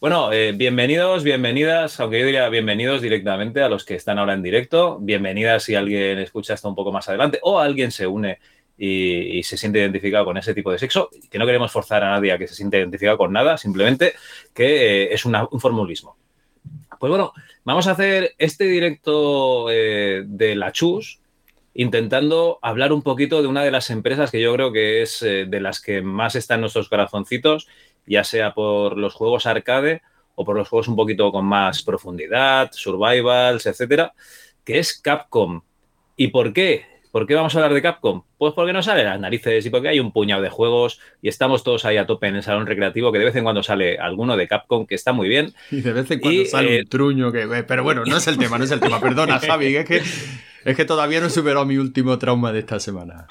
Bueno, eh, bienvenidos, bienvenidas, aunque yo diría bienvenidos directamente a los que están ahora en directo. Bienvenidas si alguien escucha esto un poco más adelante o alguien se une y, se siente identificado con ese tipo de sexo, que no queremos forzar a nadie a que se siente identificado con nada, simplemente que eh, es un formulismo. Pues bueno, vamos a hacer este directo eh, de la Chus, intentando hablar un poquito de una de las empresas que yo creo que es de las que más están nuestros corazoncitos, ya sea por los juegos arcade o por los juegos un poquito con más profundidad, survivals, etcétera, que es Capcom. ¿Y por qué? ¿Por qué vamos a hablar de Capcom? Pues porque nos sale las narices y porque hay un puñado de juegos y estamos todos ahí a tope en el salón recreativo que de vez en cuando sale alguno de Capcom que está muy bien. Y de vez en cuando sale un eh, truño que... Pero bueno, no es el tema, no es el tema. Perdona, Javi, es que, es que todavía no he superado mi último trauma de esta semana.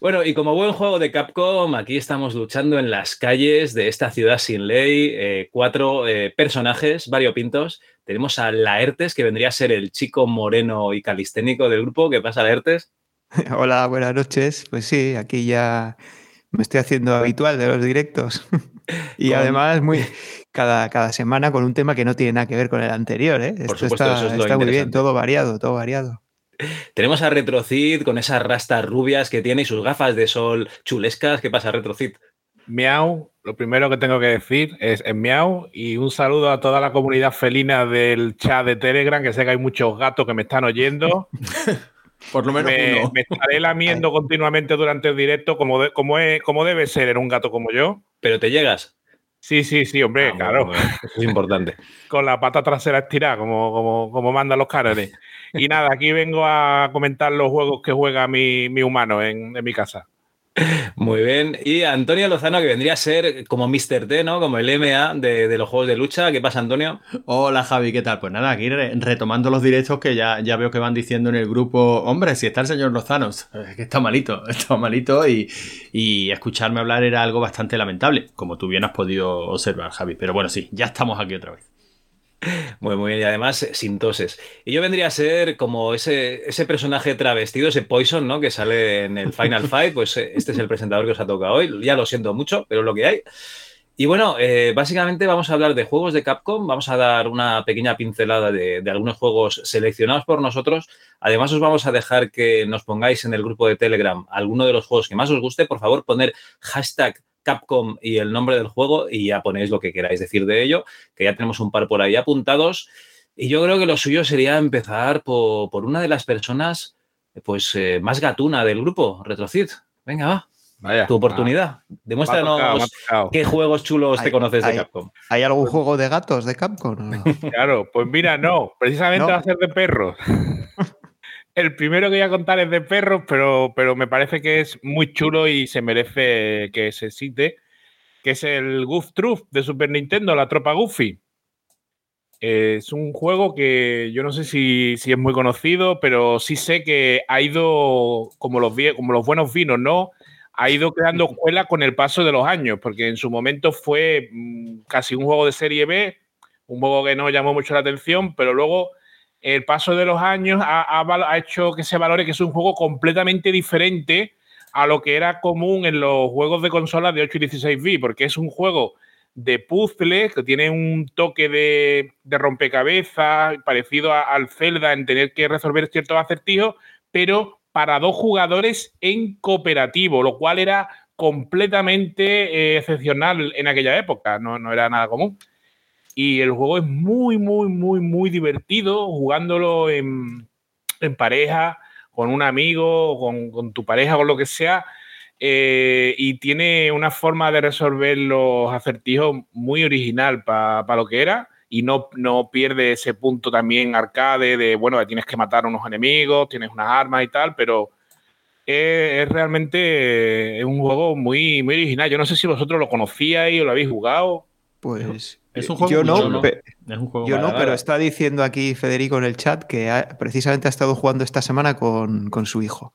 Bueno, y como buen juego de Capcom, aquí estamos luchando en las calles de esta ciudad sin ley. Eh, cuatro eh, personajes variopintos. Tenemos a Laertes, que vendría a ser el chico moreno y calisténico del grupo. ¿Qué pasa, Laertes? Hola, buenas noches. Pues sí, aquí ya me estoy haciendo habitual de los directos. y además, muy cada, cada semana con un tema que no tiene nada que ver con el anterior. ¿eh? Esto está, está muy bien, todo variado, todo variado. Tenemos a Retrocid con esas rastas rubias que tiene y sus gafas de sol chulescas. ¿Qué pasa, Retrocid? Miau, lo primero que tengo que decir es, en miau y un saludo a toda la comunidad felina del chat de Telegram, que sé que hay muchos gatos que me están oyendo. Por lo menos me, uno. me estaré lamiendo continuamente durante el directo, como, como, es, como debe ser en un gato como yo. Pero te llegas. Sí, sí, sí, hombre, Ah, claro. bueno, eso es importante. Con la pata trasera estirada, como, como, como mandan los cánones. Y nada, aquí vengo a comentar los juegos que juega mi, mi humano en, en mi casa. Muy bien. Y Antonio Lozano, que vendría a ser como Mr. T, ¿no? Como el MA de, los juegos de lucha. ¿Qué pasa, Antonio? Hola Javi, ¿qué tal? Pues nada, aquí re- retomando los directos que ya, ya veo que van diciendo en el grupo, hombre, si está el señor Lozano, es que está malito, está malito y, y escucharme hablar era algo bastante lamentable, como tú bien has podido observar, Javi. Pero bueno, sí, ya estamos aquí otra vez. Muy, muy bien. Y además, eh, sin toses. Y yo vendría a ser como ese, ese personaje travestido, ese Poison, ¿no? Que sale en el Final Fight. Pues eh, este es el presentador que os ha tocado hoy. Ya lo siento mucho, pero es lo que hay. Y bueno, eh, básicamente vamos a hablar de juegos de Capcom. Vamos a dar una pequeña pincelada de, de algunos juegos seleccionados por nosotros. Además, os vamos a dejar que nos pongáis en el grupo de Telegram alguno de los juegos que más os guste. Por favor, poner hashtag Capcom y el nombre del juego y ya ponéis lo que queráis decir de ello, que ya tenemos un par por ahí apuntados. Y yo creo que lo suyo sería empezar por, por una de las personas pues eh, más gatuna del grupo, Retrocid. Venga, va, Vaya. tu oportunidad. Demuéstranos tocado, qué juegos chulos te conoces de. Capcom. ¿Hay algún juego de gatos de Capcom? Claro, pues mira, no, precisamente ¿No? va a ser de perros. El primero que voy a contar es de perros, pero, pero me parece que es muy chulo y se merece que se cite, que es el Goof Troop de Super Nintendo, la tropa Goofy. Es un juego que yo no sé si, si es muy conocido, pero sí sé que ha ido, como los, como los buenos vinos, ¿no? Ha ido creando escuela con el paso de los años, porque en su momento fue mm, casi un juego de serie B, un juego que no llamó mucho la atención, pero luego el paso de los años ha, hecho que se valore que es un juego completamente diferente a lo que era común en los juegos de consolas de 8 y 16 bits, porque es un juego de puzzle que tiene un toque de, de rompecabezas parecido al Zelda en tener que resolver ciertos acertijos, pero para dos jugadores en cooperativo, lo cual era completamente eh, excepcional en aquella época, no era nada común. Y el juego es muy, muy, muy, muy divertido jugándolo en, en pareja, con un amigo, con, con tu pareja, con lo que sea. eh, y tiene una forma de resolver los acertijos muy original para lo que era. Y no, no pierde ese punto también arcade de, bueno, tienes que matar a unos enemigos, tienes unas armas y tal, pero es, es realmente un juego muy, muy original. Yo no sé si vosotros lo conocíais o lo habéis jugado. Pues Es un juego yo muy no, chulo. pe- Es un juego yo no, pero está diciendo aquí Federico en el chat que ha- precisamente ha estado jugando esta semana con, con su hijo.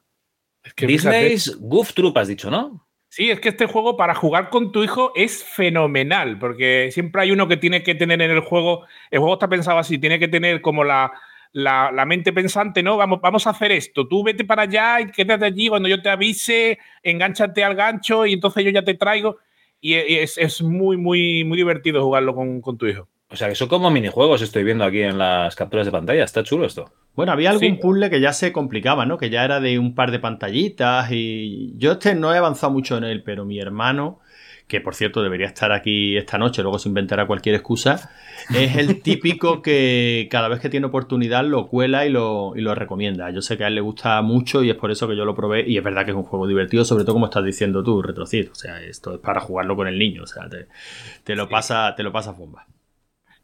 Es que fíjate- Disney's Goof Troop, has dicho, ¿no? Sí, es que este juego para jugar con tu hijo es fenomenal, porque siempre hay uno que tiene que tener en el juego, el juego está pensado así, tiene que tener como la, la, la mente pensante, ¿no? Vamos, vamos a hacer esto, tú vete para allá y quédate allí, cuando yo te avise, engánchate al gancho y entonces yo ya te traigo. Y y es, es muy, muy, muy divertido jugarlo con, con tu hijo. O sea, que son como minijuegos, estoy viendo aquí en las capturas de pantalla. Está chulo esto. Bueno, había algún puzzle que ya se complicaba, ¿no? Que ya era de un par de pantallitas y yo este no he avanzado mucho en él, pero mi hermano, que por cierto debería estar aquí esta noche, luego se inventará cualquier excusa, es el típico que cada vez que tiene oportunidad lo cuela y lo, y lo recomienda. Yo sé que a él le gusta mucho y es por eso que yo lo probé y es verdad que es un juego divertido, sobre todo como estás diciendo tú, Retrocid. O sea, esto es para jugarlo con el niño, o sea, te, lo, pasa, te lo pasa bomba.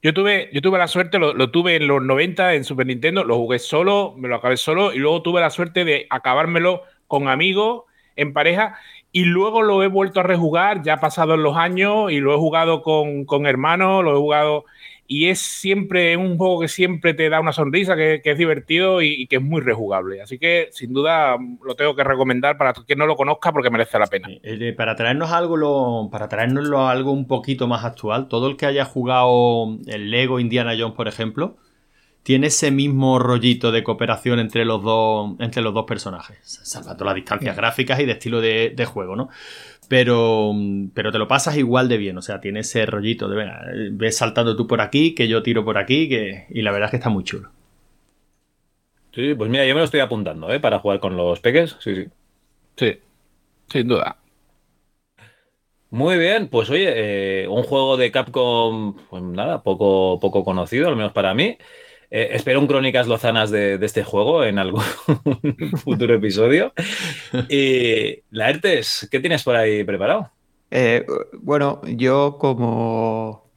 Yo tuve, yo tuve la suerte, lo, tuve en los 90 en Super Nintendo, lo jugué solo, me lo acabé solo y luego tuve la suerte de acabármelo con amigos, en pareja, y luego lo he vuelto a rejugar, ya pasados los años, y lo he jugado con, con hermanos, lo he jugado y es siempre un juego que siempre te da una sonrisa, que, es divertido y, que es muy rejugable. Así que sin duda lo tengo que recomendar para quien no lo conozca porque merece la pena. Eh, para traernos algo, para traernoslo algo un poquito más actual, todo el que haya jugado el Lego Indiana Jones, por ejemplo, tiene ese mismo rollito de cooperación entre los dos, entre los dos personajes, salvando las distancias gráficas y de estilo de, de juego, ¿no? pero, pero te lo pasas igual de bien, o sea, tiene ese rollito de, venga, ves saltando tú por aquí, que yo tiro por aquí, que, y la verdad es que está muy chulo. Sí, pues mira, yo me lo estoy apuntando, ¿eh? Para jugar con los peques, sí, sí. Sí, sin duda. Muy bien, pues oye, eh, un juego de Capcom, pues nada, poco, poco conocido, al menos para mí. Eh, espero un crónicas lozanas de, este juego en algún futuro episodio. Y Laertes, ¿qué tienes por ahí preparado? Eh, bueno, yo como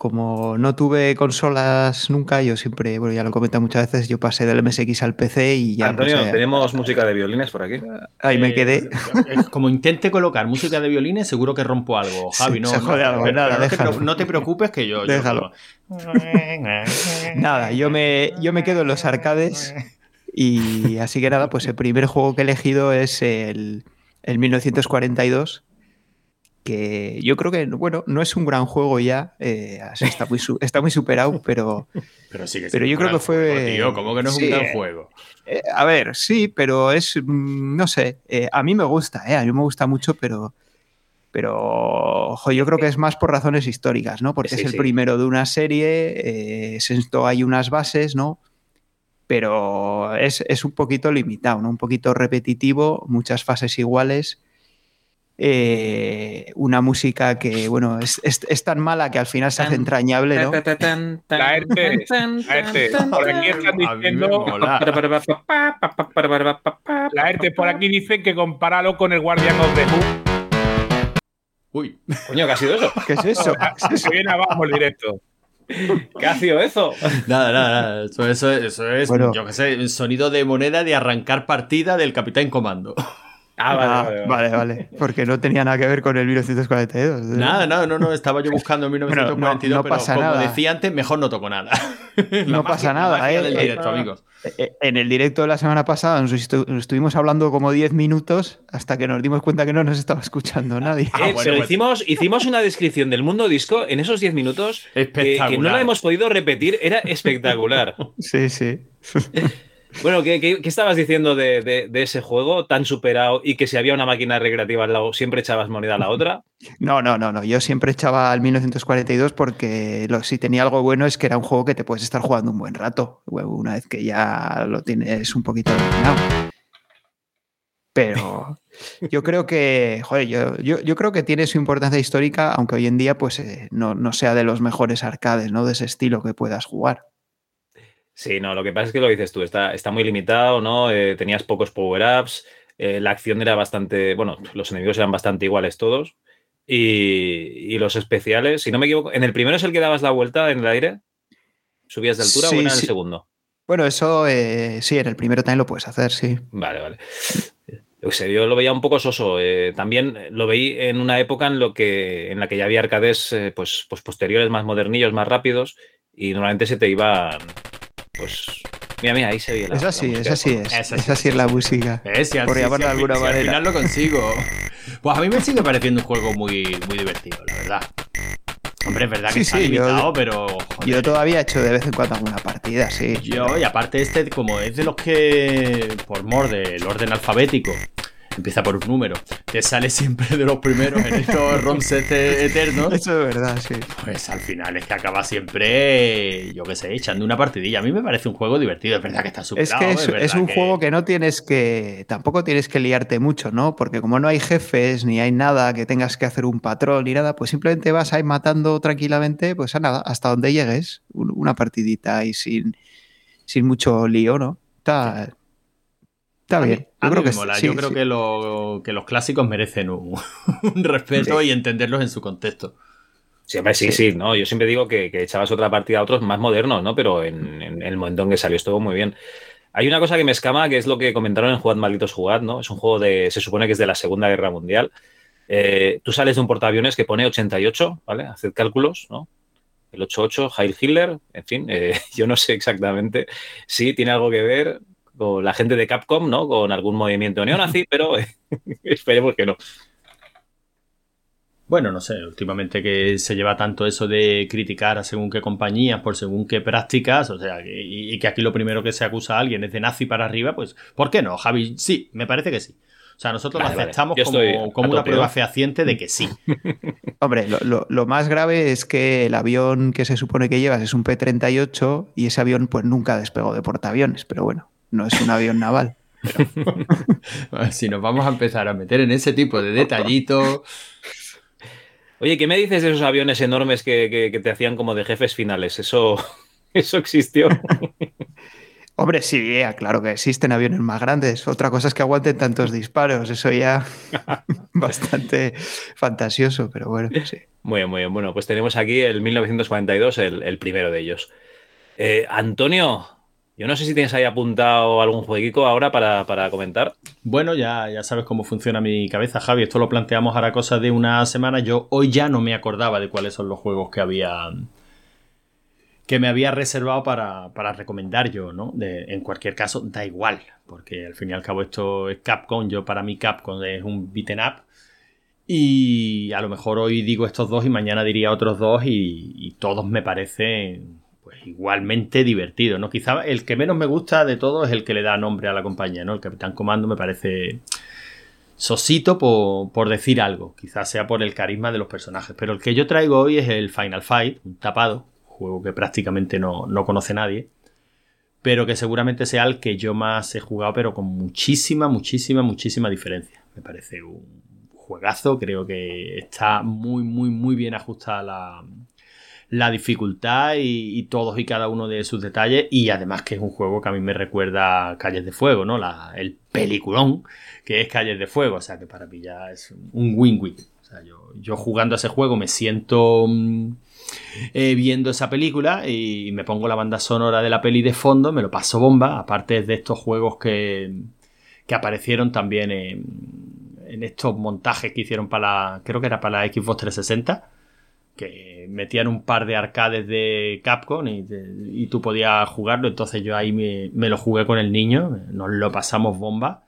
como no tuve consolas nunca, yo siempre, bueno, ya lo he comentado muchas veces, yo pasé del MSX al PC y ya. Antonio, tenemos música de violines por aquí. Ahí me quedé. Eh, como intente colocar música de violines, seguro que rompo algo. Javi, no, no, te, preocupes que yo. Déjalo. nada, yo me, yo me quedo en los arcades y así que nada, pues el primer juego que he elegido es el, el 1942 que yo creo que, bueno, no es un gran juego ya, eh, está, muy está muy superado, pero, pero, sí pero yo creo que fue... Tío, ¿cómo que no es un gran juego? Eh, a ver, sí, pero es, mm, no sé, eh, a mí me gusta, a mí me gusta mucho, pero... Pero yo creo que es más por razones históricas, ¿no? Porque es el primero de una serie, esto hay unas bases, ¿no? Pero es, es, un poquito limitado, ¿no? Un poquito repetitivo, muchas fases iguales eh, una música que, bueno, es, es, tan mala que al final se hace entrañable, ¿no? La ERTE, por aquí están diciendo... La ERTE por aquí dice que compáralo con el Guardian of the Moon. Uy, coño, ¿qué ha sido eso? ¿Qué es eso? Se viene abajo el directo. ¿Qué ha sido eso? Nada, nada, nada. Eso, eso, eso es, yo qué sé, sonido de moneda de arrancar partida del Capitán Comando. Ah, ah, vale, vale, Porque no tenía nada que ver con el 1942. Nada, nada, no, no, estaba yo buscando en 1942, no, pasa pero como nada. decía antes, mejor no toco nada. no pasa nada, ¿eh? directo, amigos. Eh, en el directo de la semana pasada nos estuvimos hablando como 10 minutos hasta que nos dimos cuenta que no nos estaba escuchando nadie. Ah, pero pues- hicimos, hicimos una descripción del mundo disco en esos 10 minutos que, que no la hemos podido repetir, era espectacular. sí, sí. Bueno, ¿qué, estabas diciendo de, ese juego tan superado y que si había una máquina recreativa al lado, siempre echabas moneda a la otra? No, no, no, no. Yo siempre echaba al 1942 porque si tenía algo bueno es que era un juego que te puedes estar jugando un buen rato, una vez que ya lo tienes un poquito dominado. Pero yo creo que, joder, yo, creo que tiene su importancia histórica, aunque hoy en día pues eh, no, no sea de los mejores arcades, ¿no? De ese estilo que puedas jugar. Sí, no, lo que pasa es que lo dices tú, está, está muy limitado, ¿no? Eh, tenías pocos power-ups, eh, la acción era bastante, bueno, los enemigos eran bastante iguales todos. Y, los especiales, si no me equivoco, ¿en el primero es el que dabas la vuelta en el aire? ¿Subías de altura o en el segundo? Bueno, eso eh, sí, en el primero también lo puedes hacer, sí. Vale, vale. Yo, lo veía un poco soso. también lo veí en una época en, lo que, en la que ya había arcades pues, pues posteriores, más modernillos, más rápidos, y normalmente se te iban pues Mira, mira, ahí se ve la Es así, es así, es. Es así es la música. Es, Por llamarlo de alguna manera. al final lo consigo. Pues a mí me sigue pareciendo un juego muy, muy divertido, la verdad. Hombre, es verdad que está limitado, pero. Yo todavía he hecho de vez en cuando alguna partida, sí. Yo, y aparte, este, como es de los que. Por mor del orden alfabético. Empieza por un número, te sale siempre de los primeros en estos ROMs eternos. Eso es verdad, sí. Pues al final es que acaba siempre, yo qué sé, echando una partidilla. A mí me parece un juego divertido, es verdad que está súper Es que es, un juego que no tienes que, tampoco tienes que liarte mucho, ¿no? Porque como no hay jefes ni hay nada que tengas que hacer un patrón ni nada, pues simplemente vas ahí matando tranquilamente, pues a nada, hasta donde llegues, una partidita y sin, sin mucho lío, ¿no? Está, está bien. Yo creo, que, Yo creo que, los clásicos merecen un, respeto y entenderlos en su contexto. Siempre sí, sí, ¿no? Yo siempre digo que, echabas otra partida a otros más modernos, ¿no? Pero en, el momento en que salió estuvo muy bien. Hay una cosa que me escama, que es lo que comentaron en Jugad Malditos Jugad, ¿no? Es un juego de, se supone que es de la Segunda Guerra Mundial. Eh, tú sales de un portaaviones que pone 88, ¿vale? Haced cálculos, ¿no? El 88, Heil Hitler, en fin, eh, yo no sé exactamente si tiene algo que ver con la gente de Capcom, ¿no? Con algún movimiento neonazi, pero esperemos que no. Bueno, no sé, últimamente que se lleva tanto eso de criticar a según qué compañías por según qué prácticas, o sea, y, que aquí lo primero que se acusa a alguien es de nazi para arriba, pues, ¿por qué no, Javi? Sí, me parece que sí. O sea, nosotros lo aceptamos como, una prueba fehaciente de que sí. Hombre, lo, más grave es que el avión que se supone que llevas es un P-38 y ese avión pues nunca despegó de portaaviones, pero bueno, no es un avión naval. si nos vamos a empezar a meter en ese tipo de detallitos... Oye, ¿qué me dices de esos aviones enormes que, te hacían como de jefes finales? ¿Eso, eso existió? Hombre, sí, claro que existen aviones más grandes. Otra cosa es que aguanten tantos disparos. Eso ya bastante fantasioso, pero bueno, sí. Muy bien, muy bien. Bueno, pues tenemos aquí el 1942, el, primero de ellos. Eh, Antonio, yo no sé si tienes ahí apuntado algún jueguico ahora para, comentar. Bueno, ya, ya sabes cómo funciona mi cabeza, Javi. Esto lo planteamos ahora cosa de una semana. Yo hoy ya no me acordaba de cuáles son los juegos que había que me había reservado para, recomendar yo, ¿no? en cualquier caso, da igual, porque al fin y al cabo esto es Capcom. Yo para mí Capcom es un beaten up. Y a lo mejor hoy digo estos dos y mañana diría otros dos y todos me parecen igualmente divertido, ¿no? Quizá el que menos me gusta de todo es el que le da nombre a la compañía, ¿no? El Capitán Comando me parece sosito por, decir algo, quizás sea por el carisma de los personajes, pero el que yo traigo hoy es el Final Fight, un tapado, juego que prácticamente no, no conoce nadie, pero que seguramente sea el que yo más he jugado, pero con muchísima, muchísima, muchísima diferencia. Me parece un juegazo, creo que está muy, muy, muy bien ajustada la, la dificultad y, todos y cada uno de sus detalles. Y además que es un juego que a mí me recuerda Calles de Fuego, ¿no? La, el peliculón que es Calles de Fuego. O sea que para mí ya es un win-win. O sea, yo, jugando a ese juego me siento mm, eh, viendo esa película y me pongo la banda sonora de la peli de fondo, me lo paso bomba. Aparte de estos juegos que, que aparecieron también en, en estos montajes que hicieron para la, creo que era para la Xbox 360 que metían un par de arcades de Capcom y, tú podías jugarlo. Entonces yo ahí me, me, lo jugué con el niño, nos lo pasamos bomba.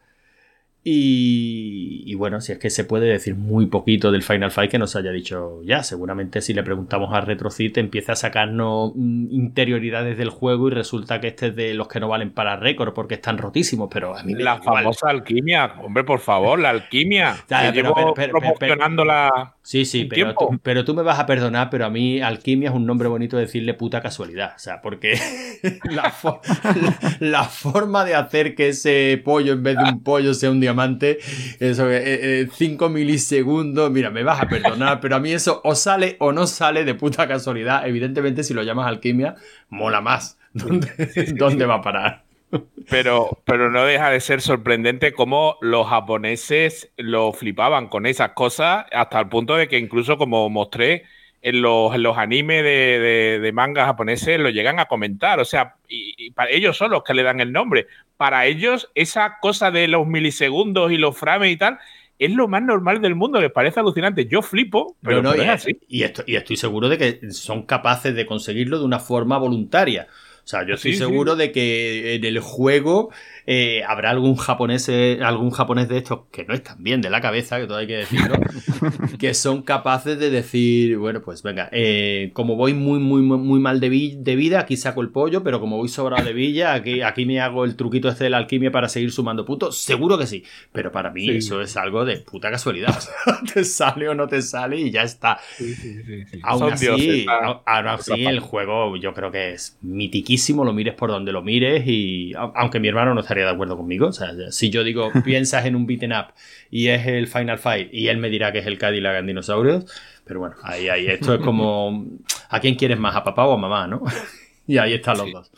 Y, bueno, si es que se puede decir muy poquito del Final Fight que nos haya dicho ya. Seguramente si le preguntamos a RetroCit empieza a sacarnos mm, interioridades del juego y resulta que este es de los que no valen para récord porque están rotísimos. Pero a mí La famosa alquimia, hombre, por favor, la alquimia. promocionando la. Sí, sí, pero tú, pero tú, me vas a perdonar, pero a mí alquimia es un nombre bonito decirle puta casualidad. O sea, porque la, la forma de hacer que ese pollo en vez de un pollo sea un diamante diamante, eso, 5 eh, eh, milisegundos, mira, me vas a perdonar, pero a mí eso o sale o no sale de puta casualidad. Evidentemente, si lo llamas alquimia, mola más. ¿Dónde, va a parar? Pero, pero no deja de ser sorprendente cómo los japoneses lo flipaban con esas cosas, hasta el punto de que incluso como mostré en los, los animes de, de, manga japoneses lo llegan a comentar. O sea, y, para ellos son los que le dan el nombre para ellos esa cosa de los milisegundos y los frames y tal es lo más normal del mundo, les parece alucinante. Yo flipo, pero no, es así. Y, estoy seguro de que son capaces de conseguirlo de una forma voluntaria. O sea, yo estoy seguro de que en el juego eh, habrá algún japonés, eh, algún japonés de estos que no están bien de la cabeza, que todo hay que decirlo, que son capaces de decir, bueno, pues venga, eh, como voy muy, muy, muy mal de, vida, aquí saco el pollo, pero como voy sobrado de villa, aquí, aquí me hago el truquito este de la alquimia para seguir sumando puntos. Seguro que sí, pero para mí eso es algo de puta casualidad. te sale o no te sale y ya está. aún así, así el juego yo creo que es lo mires por donde lo mires y aunque mi hermano no estaría de acuerdo conmigo. O sea, si yo digo, piensas en un beaten up y es el Final Fight y él me dirá que es el Cadillac en dinosaurios, pero bueno, ahí, ahí, esto es como, ¿a quién quieres más, a papá o a mamá, no? y ahí están los dos.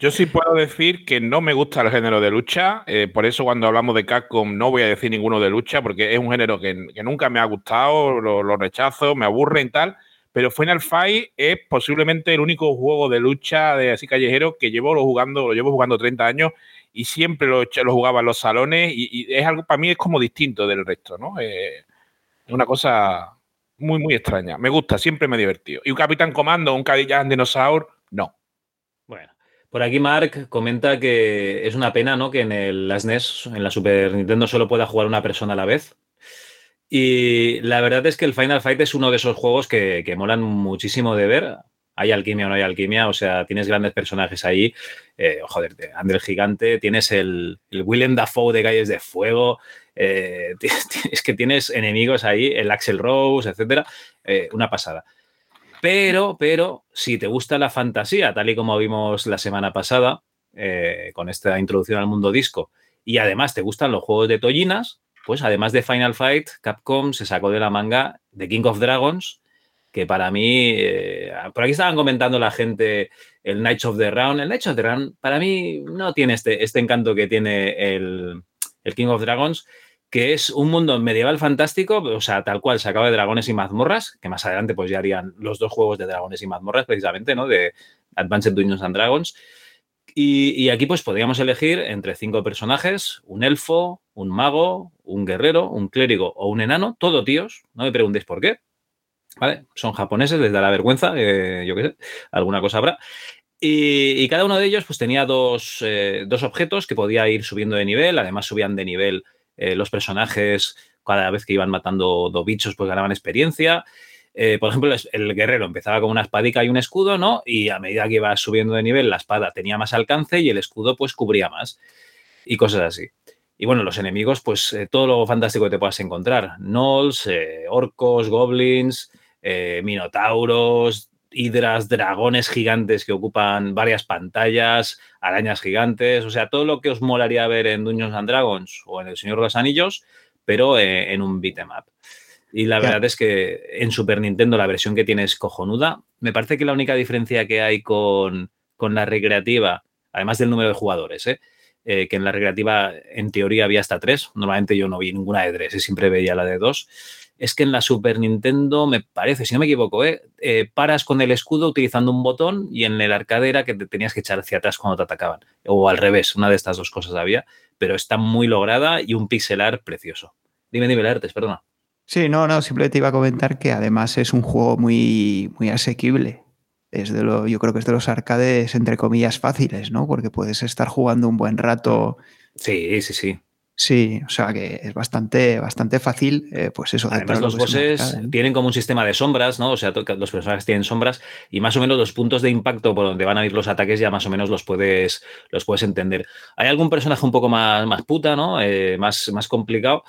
Yo sí puedo decir que no me gusta el género de lucha, eh, por eso cuando hablamos de Capcom no voy a decir ninguno de lucha, porque es un género que, nunca me ha gustado, lo, lo, rechazo, me aburre y tal, pero Final Fight es posiblemente el único juego de lucha de así callejero que llevo lo jugando, lo llevo jugando 30 años y siempre lo, lo jugaba en los salones y, es algo, para mí es como distinto del resto, ¿no? Eh, es una cosa muy, muy extraña. Me gusta, siempre me he divertido. Y un Capitán Comando, un Cadillac Dinosaur, no. Bueno, por aquí Mark comenta que es una pena, ¿no? Que en el, SNES, en la Super Nintendo, solo pueda jugar una persona a la vez. Y la verdad es que el Final Fight es uno de esos juegos que, que molan muchísimo de ver hay alquimia o no hay alquimia, o sea, tienes grandes personajes ahí, eh, joder, André Gigante, tienes el, el Willem Dafoe de Calles de Fuego, eh, es que tienes enemigos ahí, el Axel Rose, etcétera, eh, una pasada. Pero, pero, si te gusta la fantasía, tal y como vimos la semana pasada, con esta introducción al mundo disco, y además te gustan los juegos de Tollinas, pues además de Final Fight, Capcom se sacó de la manga The King of Dragons, que para mí, eh, por aquí estaban comentando la gente el Knights of the Round. El Knights of the Round para mí no tiene este, este encanto que tiene el, King of Dragons, que es un mundo medieval fantástico, o sea, tal cual se acaba de dragones y mazmorras, que más adelante pues ya harían los dos juegos de dragones y mazmorras precisamente, ¿no? De Advanced Dungeons and Dragons. Y, aquí pues podríamos elegir entre cinco personajes, un elfo, un mago, un guerrero, un clérigo o un enano, todo tíos, no me preguntéis por qué, ¿vale? Son japoneses, les da la vergüenza, eh, yo qué sé, alguna cosa habrá. Y, cada uno de ellos pues tenía eh, dos, objetos que podía ir subiendo de nivel, además subían de nivel eh, los personajes cada vez que iban matando dos bichos pues ganaban experiencia. Por ejemplo, el guerrero empezaba con una espadica y un escudo, ¿no? Y a medida que iba subiendo de nivel, la espada tenía más alcance y el escudo pues cubría más y cosas así. Y bueno, los enemigos, pues todo lo fantástico que te puedas encontrar. Gnolls, orcos, goblins, eh, minotauros, hidras, dragones gigantes que ocupan varias pantallas, arañas gigantes, o sea, todo lo que os molaría ver en Dungeons and Dragons o en El Señor de los Anillos, pero eh, en un beat'em up. Y la verdad es que en Super Nintendo la versión que tiene es cojonuda. Me parece que la única diferencia que hay con, la recreativa, además del número de jugadores, ¿eh? que en la recreativa en teoría había hasta tres, normalmente yo no vi ninguna de tres, siempre veía la de dos es que en la Super Nintendo, me parece, si no me equivoco, ¿eh? ¿eh? paras con el escudo utilizando un botón y en el arcade era que te tenías que echar hacia atrás cuando te atacaban. O al revés, una de estas dos cosas había, pero está muy lograda y un pixelar precioso. Dime, dime, Artes, perdona. Sí, no, no, simplemente iba a comentar que además es un juego muy, muy asequible. Es de lo, yo creo que es de los arcades, entre comillas, fáciles, ¿no? Porque puedes estar jugando un buen rato. Sí, sí, sí. Sí, o sea que es bastante, bastante fácil, eh, pues eso. Además, los bosses tienen como un sistema de sombras, ¿no? O sea, los personajes tienen sombras y más o menos los puntos de impacto por donde van a ir los ataques ya más o menos los puedes, los puedes entender. Hay algún personaje un poco más, más puta, ¿no? Eh, más, más complicado.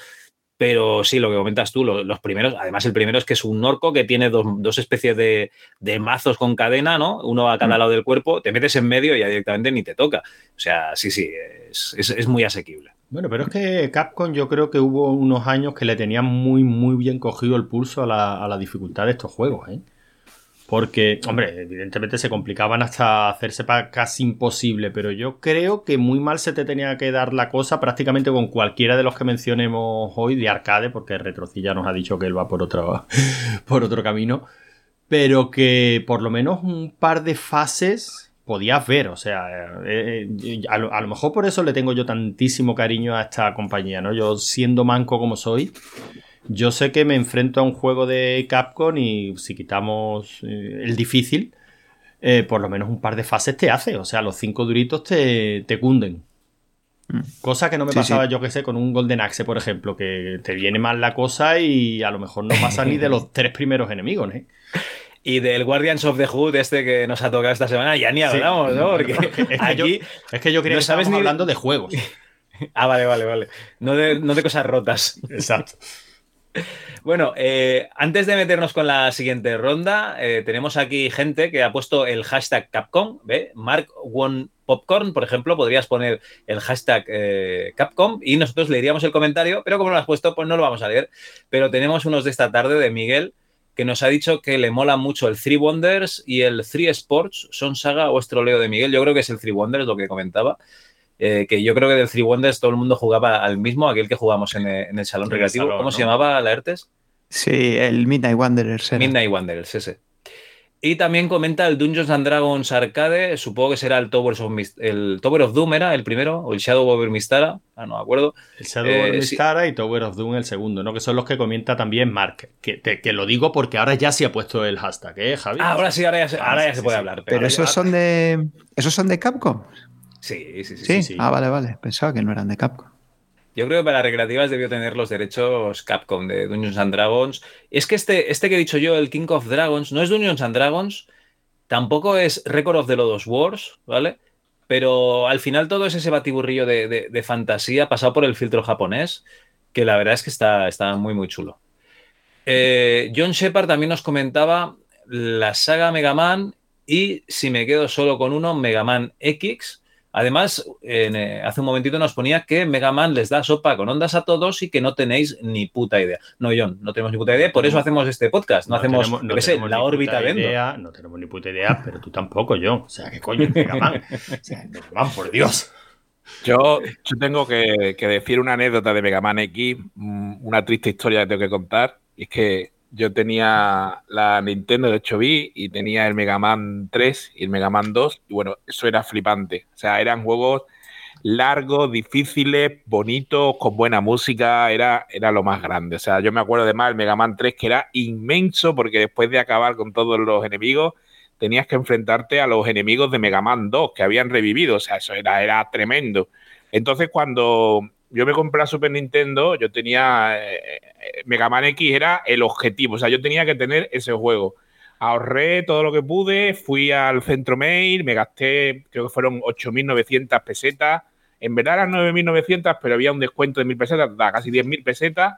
Pero sí, lo que comentas tú, los, primeros, además el primero es que es un orco que tiene dos, especies de, mazos con cadena, ¿no? Uno a cada mm. lado del cuerpo, te metes en medio y ya directamente ni te toca. O sea, sí, sí, es muy asequible. Bueno, pero es que Capcom yo creo que hubo unos años que le tenían muy, muy bien cogido el pulso a la, dificultad de estos juegos, ¿eh? Porque, hombre, evidentemente se complicaban hasta hacerse casi imposible, pero yo creo que muy mal se te tenía que dar la cosa prácticamente con cualquiera de los que mencionemos hoy de arcade, porque Retrocilla nos ha dicho que él va por otro, por otro camino, pero que por lo menos un par de fases podías ver, o sea, eh, eh, a, lo, mejor por eso le tengo yo tantísimo cariño a esta compañía, ¿no? Yo siendo manco como soy, yo sé que me enfrento a un juego de Capcom y si quitamos eh, el difícil, eh, por lo menos un par de fases te hace. O sea, los cinco duritos te, te cunden. Mm. Cosa que no me pasaba, yo que sé, con un Golden Axe, por ejemplo, que te viene mal la cosa y a lo mejor no pasa ni de los tres primeros enemigos, ¿eh? Y del Guardians of the Hood, este que nos ha tocado esta semana, ya ni hablamos, ¿no? Porque es, que yo, es que yo no sabes ni hablando de juegos. ah, vale, vale, vale. No de, no de cosas rotas. Exacto. Bueno, eh, antes de meternos con la siguiente ronda, eh, tenemos aquí gente que ha puesto el hashtag Capcom, ¿ve? Mark One Popcorn, por ejemplo, podrías poner el hashtag eh, Capcom y nosotros leeríamos el comentario, pero como lo has puesto, pues no lo vamos a leer. Pero tenemos unos de esta tarde de Miguel que nos ha dicho que le mola mucho el Three Wonders y el Three Sports. ¿Son saga o estroleo de Miguel? Yo creo que es el Three Wonders lo que comentaba. Eh, que yo creo que del Three Wonders todo el mundo jugaba al mismo, aquel que jugamos en, el, salón recreativo. ¿Cómo se llamaba, la ERTES? Sí, el Midnight Wanderers. Midnight Wanderers, ese. Y también comenta el Dungeons and Dragons Arcade, supongo que será el Tower of, el Tower of Doom, ¿era el primero? ¿O el Shadow over Mistara? Ah, no me acuerdo. El Shadow over eh, Mistara y Tower of Doom el segundo, ¿no? Que son los que comenta también Mark. Que, que lo digo porque ahora ya se ha puesto el hashtag, ¿eh, Javi? Ah, ahora sí, ahora ya se, ahora ya se puede hablar. Pero, esos son de. ¿Esos son de Capcom? Sí sí, sí, sí, Ah, vale, vale. Pensaba que no eran de Capcom. Yo creo que para recreativas debió tener los derechos Capcom de Dungeons and Dragons. Es que este, este que he dicho yo, el King of Dragons, no es Dungeons and Dragons, tampoco es Record of the Lodos Wars, ¿vale? Pero al final todo es ese batiburrillo de, fantasía pasado por el filtro japonés, que la verdad es que está, está muy, muy chulo. Eh, John Shepard también nos comentaba la saga Mega Man y si me quedo solo con uno, Mega Man X Además, eh, hace un momentito nos ponía que Mega Man les da sopa con ondas a todos y que no tenéis ni puta idea. No, John, no tenemos ni puta idea, por eso hacemos este podcast. No, hacemos, la órbita idea, No tenemos ni puta idea, pero tú tampoco, John. O sea, ¿qué coño Mega Man? O sea, Mega Man, por Dios. Yo, tengo que, que, decir una anécdota de Mega Man X, mm, una triste historia que tengo que contar. Y es que yo tenía la Nintendo de 8 bits y tenía el Mega Man 3 y el Mega Man 2. Y bueno, eso era flipante. O sea, eran juegos largos, difíciles, bonitos, con buena música. Era, era lo más grande. O sea, yo me acuerdo además del Mega Man 3 que era inmenso porque después de acabar con todos los enemigos, tenías que enfrentarte a los enemigos de Mega Man 2 que habían revivido. O sea, eso era, era tremendo. Entonces, cuando yo me compré la Super Nintendo, yo tenía. Eh, eh, Mega Man X era el objetivo, o sea, yo tenía que tener ese juego. Ahorré todo lo que pude, fui al centro mail, me gasté, creo que fueron 8.900 pesetas. En verdad eran 9.900, pero había un descuento de 1.000 pesetas, da casi 10.000 pesetas.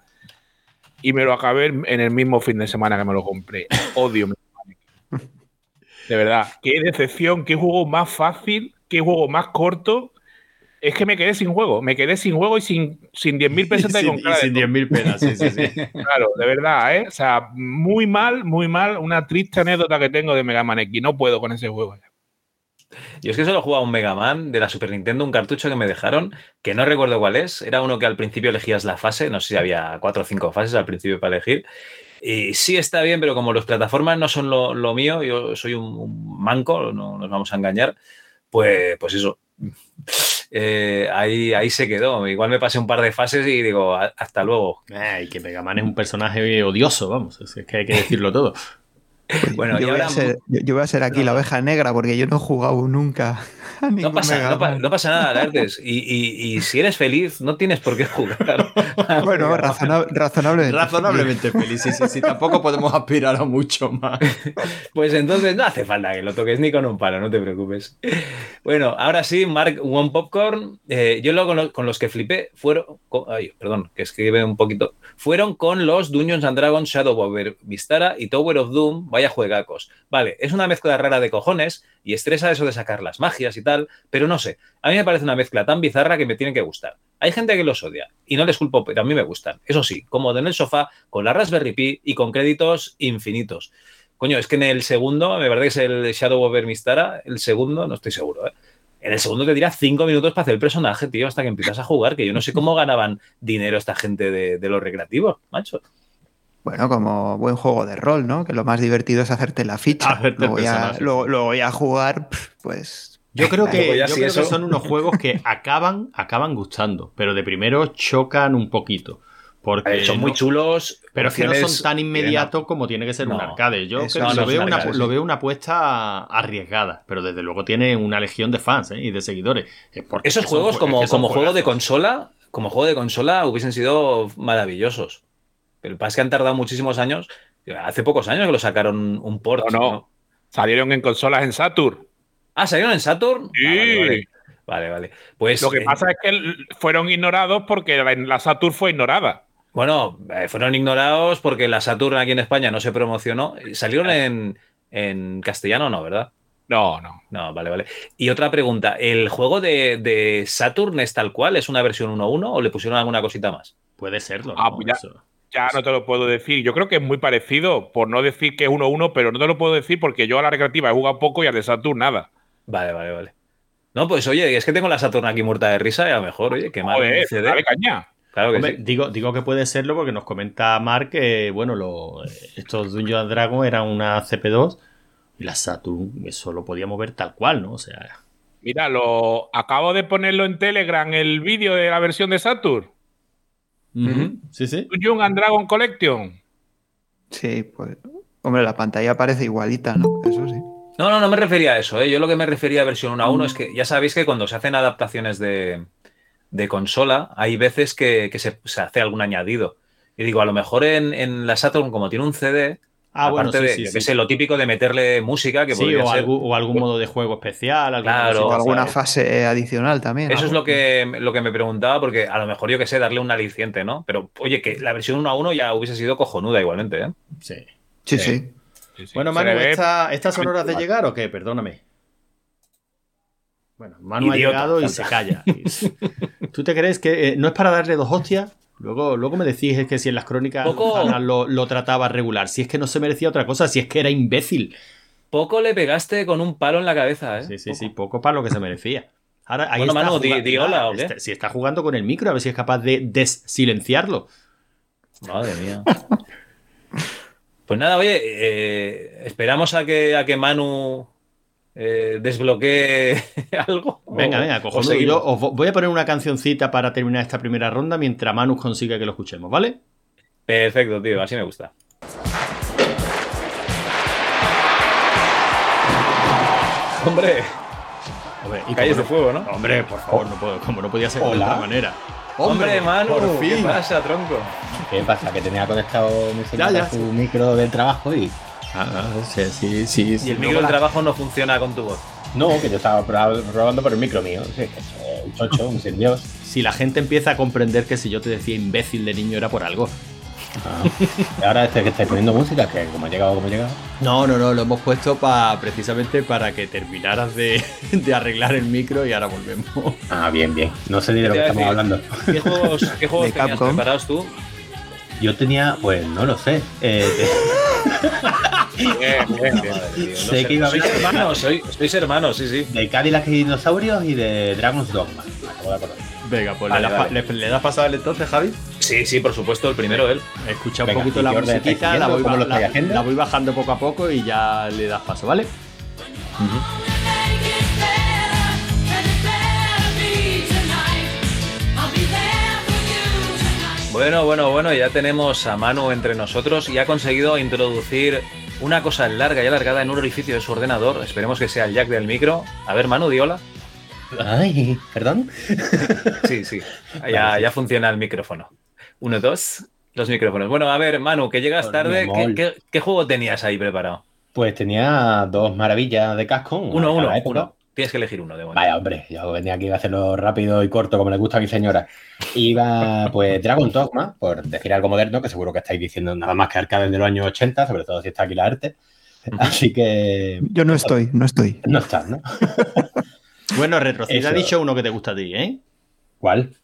Y me lo acabé en el mismo fin de semana que me lo compré. Odio Mega Man De verdad, qué decepción, qué juego más fácil, qué juego más corto es que me quedé sin juego, me quedé sin juego y sin, sin 10.000 pesetas con cara y sin 10.000 penas, sí, sí, sí. Claro, de verdad, ¿eh? O sea, muy mal, muy mal, una triste anécdota que tengo de Mega Man X, no puedo con ese juego. Yo es que solo jugaba un Mega Man de la Super Nintendo, un cartucho que me dejaron, que no recuerdo cuál es, era uno que al principio elegías la fase, no sé si había cuatro o cinco fases al principio para elegir, y sí está bien, pero como las plataformas no son lo, mío, yo soy un, un, manco, no nos vamos a engañar, pues, pues eso, eh, ahí, ahí se quedó. Igual me pasé un par de fases y digo, hasta luego. y que Mega Man es un personaje odioso, vamos, es que hay que decirlo todo. Bueno, yo, voy a ser, yo, voy a ser, aquí la oveja negra porque yo no he jugado nunca no, pasa, no, pasa, nada, Lardes. Y, y, si eres feliz, no tienes por qué jugar. bueno, razonablemente. Razonablemente feliz, sí, sí, Tampoco podemos aspirar a mucho más. Pues entonces no hace falta que lo toques ni con un palo, no te preocupes. Bueno, ahora sí, Mark One Popcorn. Eh, yo luego con los que flipé fueron. Ay, perdón, que escribe un poquito. Fueron con los Dungeons and Dragons Shadow Over Vistara y Tower of Doom. Vaya juegacos. Vale, es una mezcla rara de cojones y estresa eso de sacar las magias y tal, pero no sé, a mí me parece una mezcla tan bizarra que me tiene que gustar. Hay gente que los odia y no les culpo, pero a mí me gustan. Eso sí, cómodo en el sofá, con la Raspberry Pi y con créditos infinitos. Coño, es que en el segundo, me parece que es el Shadow Over Mistara, el segundo, no estoy seguro, ¿eh? En el segundo te dirá cinco minutos para hacer el personaje, tío, hasta que empiezas a jugar, que yo no sé cómo ganaban dinero esta gente de, de los recreativos, macho. Bueno, como buen juego de rol, ¿no? Que lo más divertido es hacerte la ficha. luego, ya, voy a jugar, pues. Yo creo que, yo creo que son unos juegos que acaban, acaban gustando, pero de primero chocan un poquito. Porque son muy chulos. Pero es que no son tan inmediatos como tiene que ser un arcade. Yo creo que lo, veo una, lo, veo una, apuesta arriesgada, pero desde luego tiene una legión de fans ¿eh? y de seguidores. Esos juegos, como, como juego de consola, como juego de consola, hubiesen sido maravillosos. Pero el pasa es que han tardado muchísimos años. Hace pocos años que lo sacaron un port. No, no. Salieron en consolas en Saturn. Ah, salieron en Saturn. Sí. vale, vale. Pues, lo que pasa es que fueron ignorados porque la Saturn fue ignorada. Bueno, eh, fueron ignorados porque la Saturn aquí en España no se promocionó. Salieron en, en castellano, no, ¿verdad? No, no. No, vale, vale. Y otra pregunta, ¿el juego de, Saturn es tal cual? ¿Es una versión 1.1 o le pusieron alguna cosita más? Puede serlo. Ah, pues ya, no te lo puedo decir. Yo creo que es muy parecido, por no decir que es 1.1, pero no te lo puedo decir porque yo a la recreativa he jugado poco y al de Saturn nada. Vale, vale, vale. No, pues oye, es que tengo la Saturn aquí muerta de risa y a lo mejor, oye, qué mal. Dale caña. Claro que sí. digo, digo que puede serlo porque nos comenta Mark que, bueno, lo, estos Dungeons Dragon eran una CP2 y la Saturn, eso lo podíamos ver tal cual, ¿no? O sea. Mira, lo acabo de ponerlo en Telegram el vídeo de la versión de Saturn. Sí, sí. Dungeons Dragon Collection. Sí, pues. Hombre, la pantalla parece igualita, ¿no? Eso sí. No, no, no me refería a eso, ¿eh? Yo lo que me refería a versión 1 a 1 es que ya sabéis que cuando se hacen adaptaciones de, de consola, hay veces que, se, hace algún añadido. Y digo, a lo mejor en, la Saturn, como tiene un CD, ah, aparte de que es lo típico de meterle música, que podría o, Algún, o algún modo de juego especial, claro, o alguna fase adicional también. Eso es lo que, lo que me preguntaba, porque a lo mejor yo que sé, darle un aliciente, ¿no? Pero oye, que la versión 1 a 1 ya hubiese sido cojonuda igualmente, ¿eh? Sí. Sí, sí. Bueno, Manu, ¿estas son horas de llegar o qué? Perdóname. Bueno, Manu ha llegado y se calla. ¿Tú te crees que eh, no es para darle dos hostias? Luego, luego me decís que si en las crónicas lo, trataba regular, si es que no se merecía otra cosa, si es que era imbécil. Poco le pegaste con un palo en la cabeza, ¿eh? Sí, sí, sí, poco para lo que se merecía. Ahora, ahí está Manu, di, hola, ¿o este, Si está jugando con el micro, a ver si es capaz de desilenciarlo. Madre mía. pues nada, oye, eh, esperamos a que, a que Manu eh, desbloquee algo. Venga, venga, cojonudo. Yo os voy a poner una cancioncita para terminar esta primera ronda mientras Manus consiga que lo escuchemos, ¿vale? Perfecto, tío, así me gusta. Hombre. Hombre, y calles de fuego, ¿no? Hombre, por favor, no puedo, como no podía ser de otra manera. Hombre, Manu, ¿qué pasa, tronco? ¿Qué pasa? Que tenía conectado mi micro del trabajo y Ah, ah, sí, sí, Y el micro del trabajo no funciona con tu voz. No, que yo estaba probando por el micro mío. un chocho, un sin Dios. Si la gente empieza a comprender que si yo te decía imbécil de niño era por algo. Ah. y ahora este que estáis poniendo música, que como ha llegado, como ha llegado. No, no, no, lo hemos puesto para precisamente para que terminaras de, arreglar el micro y ahora volvemos. Ah, bien, bien. No sé ni de lo que estamos hablando. ¿Qué juegos, qué juegos tenías preparados tú? Yo tenía, pues no lo sé. Eh, Bien, bien, bien. Sé que iba a sois hermanos, sois, hermanos, sí, sí. De Cadillac y Dinosaurios y de Dragon's Dogma. Venga, pues ¿le, das, pasado él entonces, Javi? Sí, sí, por supuesto, el primero él. Escucha un poquito la musiquita, la voy, la, voy, bajando poco a poco y ya le das paso, ¿vale? Bueno, bueno, bueno, ya tenemos a Manu entre nosotros y ha conseguido introducir una cosa larga y alargada en un orificio de su ordenador. Esperemos que sea el jack del micro. A ver, Manu, diola. Ay, perdón. Sí, sí. Ya, funciona el micrófono. Uno, dos, los micrófonos. Bueno, a ver, Manu, que llegas tarde. ¿Qué, juego tenías ahí preparado? Pues tenía dos maravillas de casco. Uno, uno, uno. Tienes que elegir uno de momento. Vaya, hombre, yo venía aquí a hacerlo rápido y corto como le gusta a mi señora. Iba, pues, Dragon Dogma, por decir algo moderno, que seguro que estáis diciendo nada más que arcade de los años 80, sobre todo si está aquí la arte. Así que. Yo no estoy, no estoy. No estás, ¿no? bueno, Retrocid ha dicho uno que te gusta a ti, ¿eh? ¿Cuál?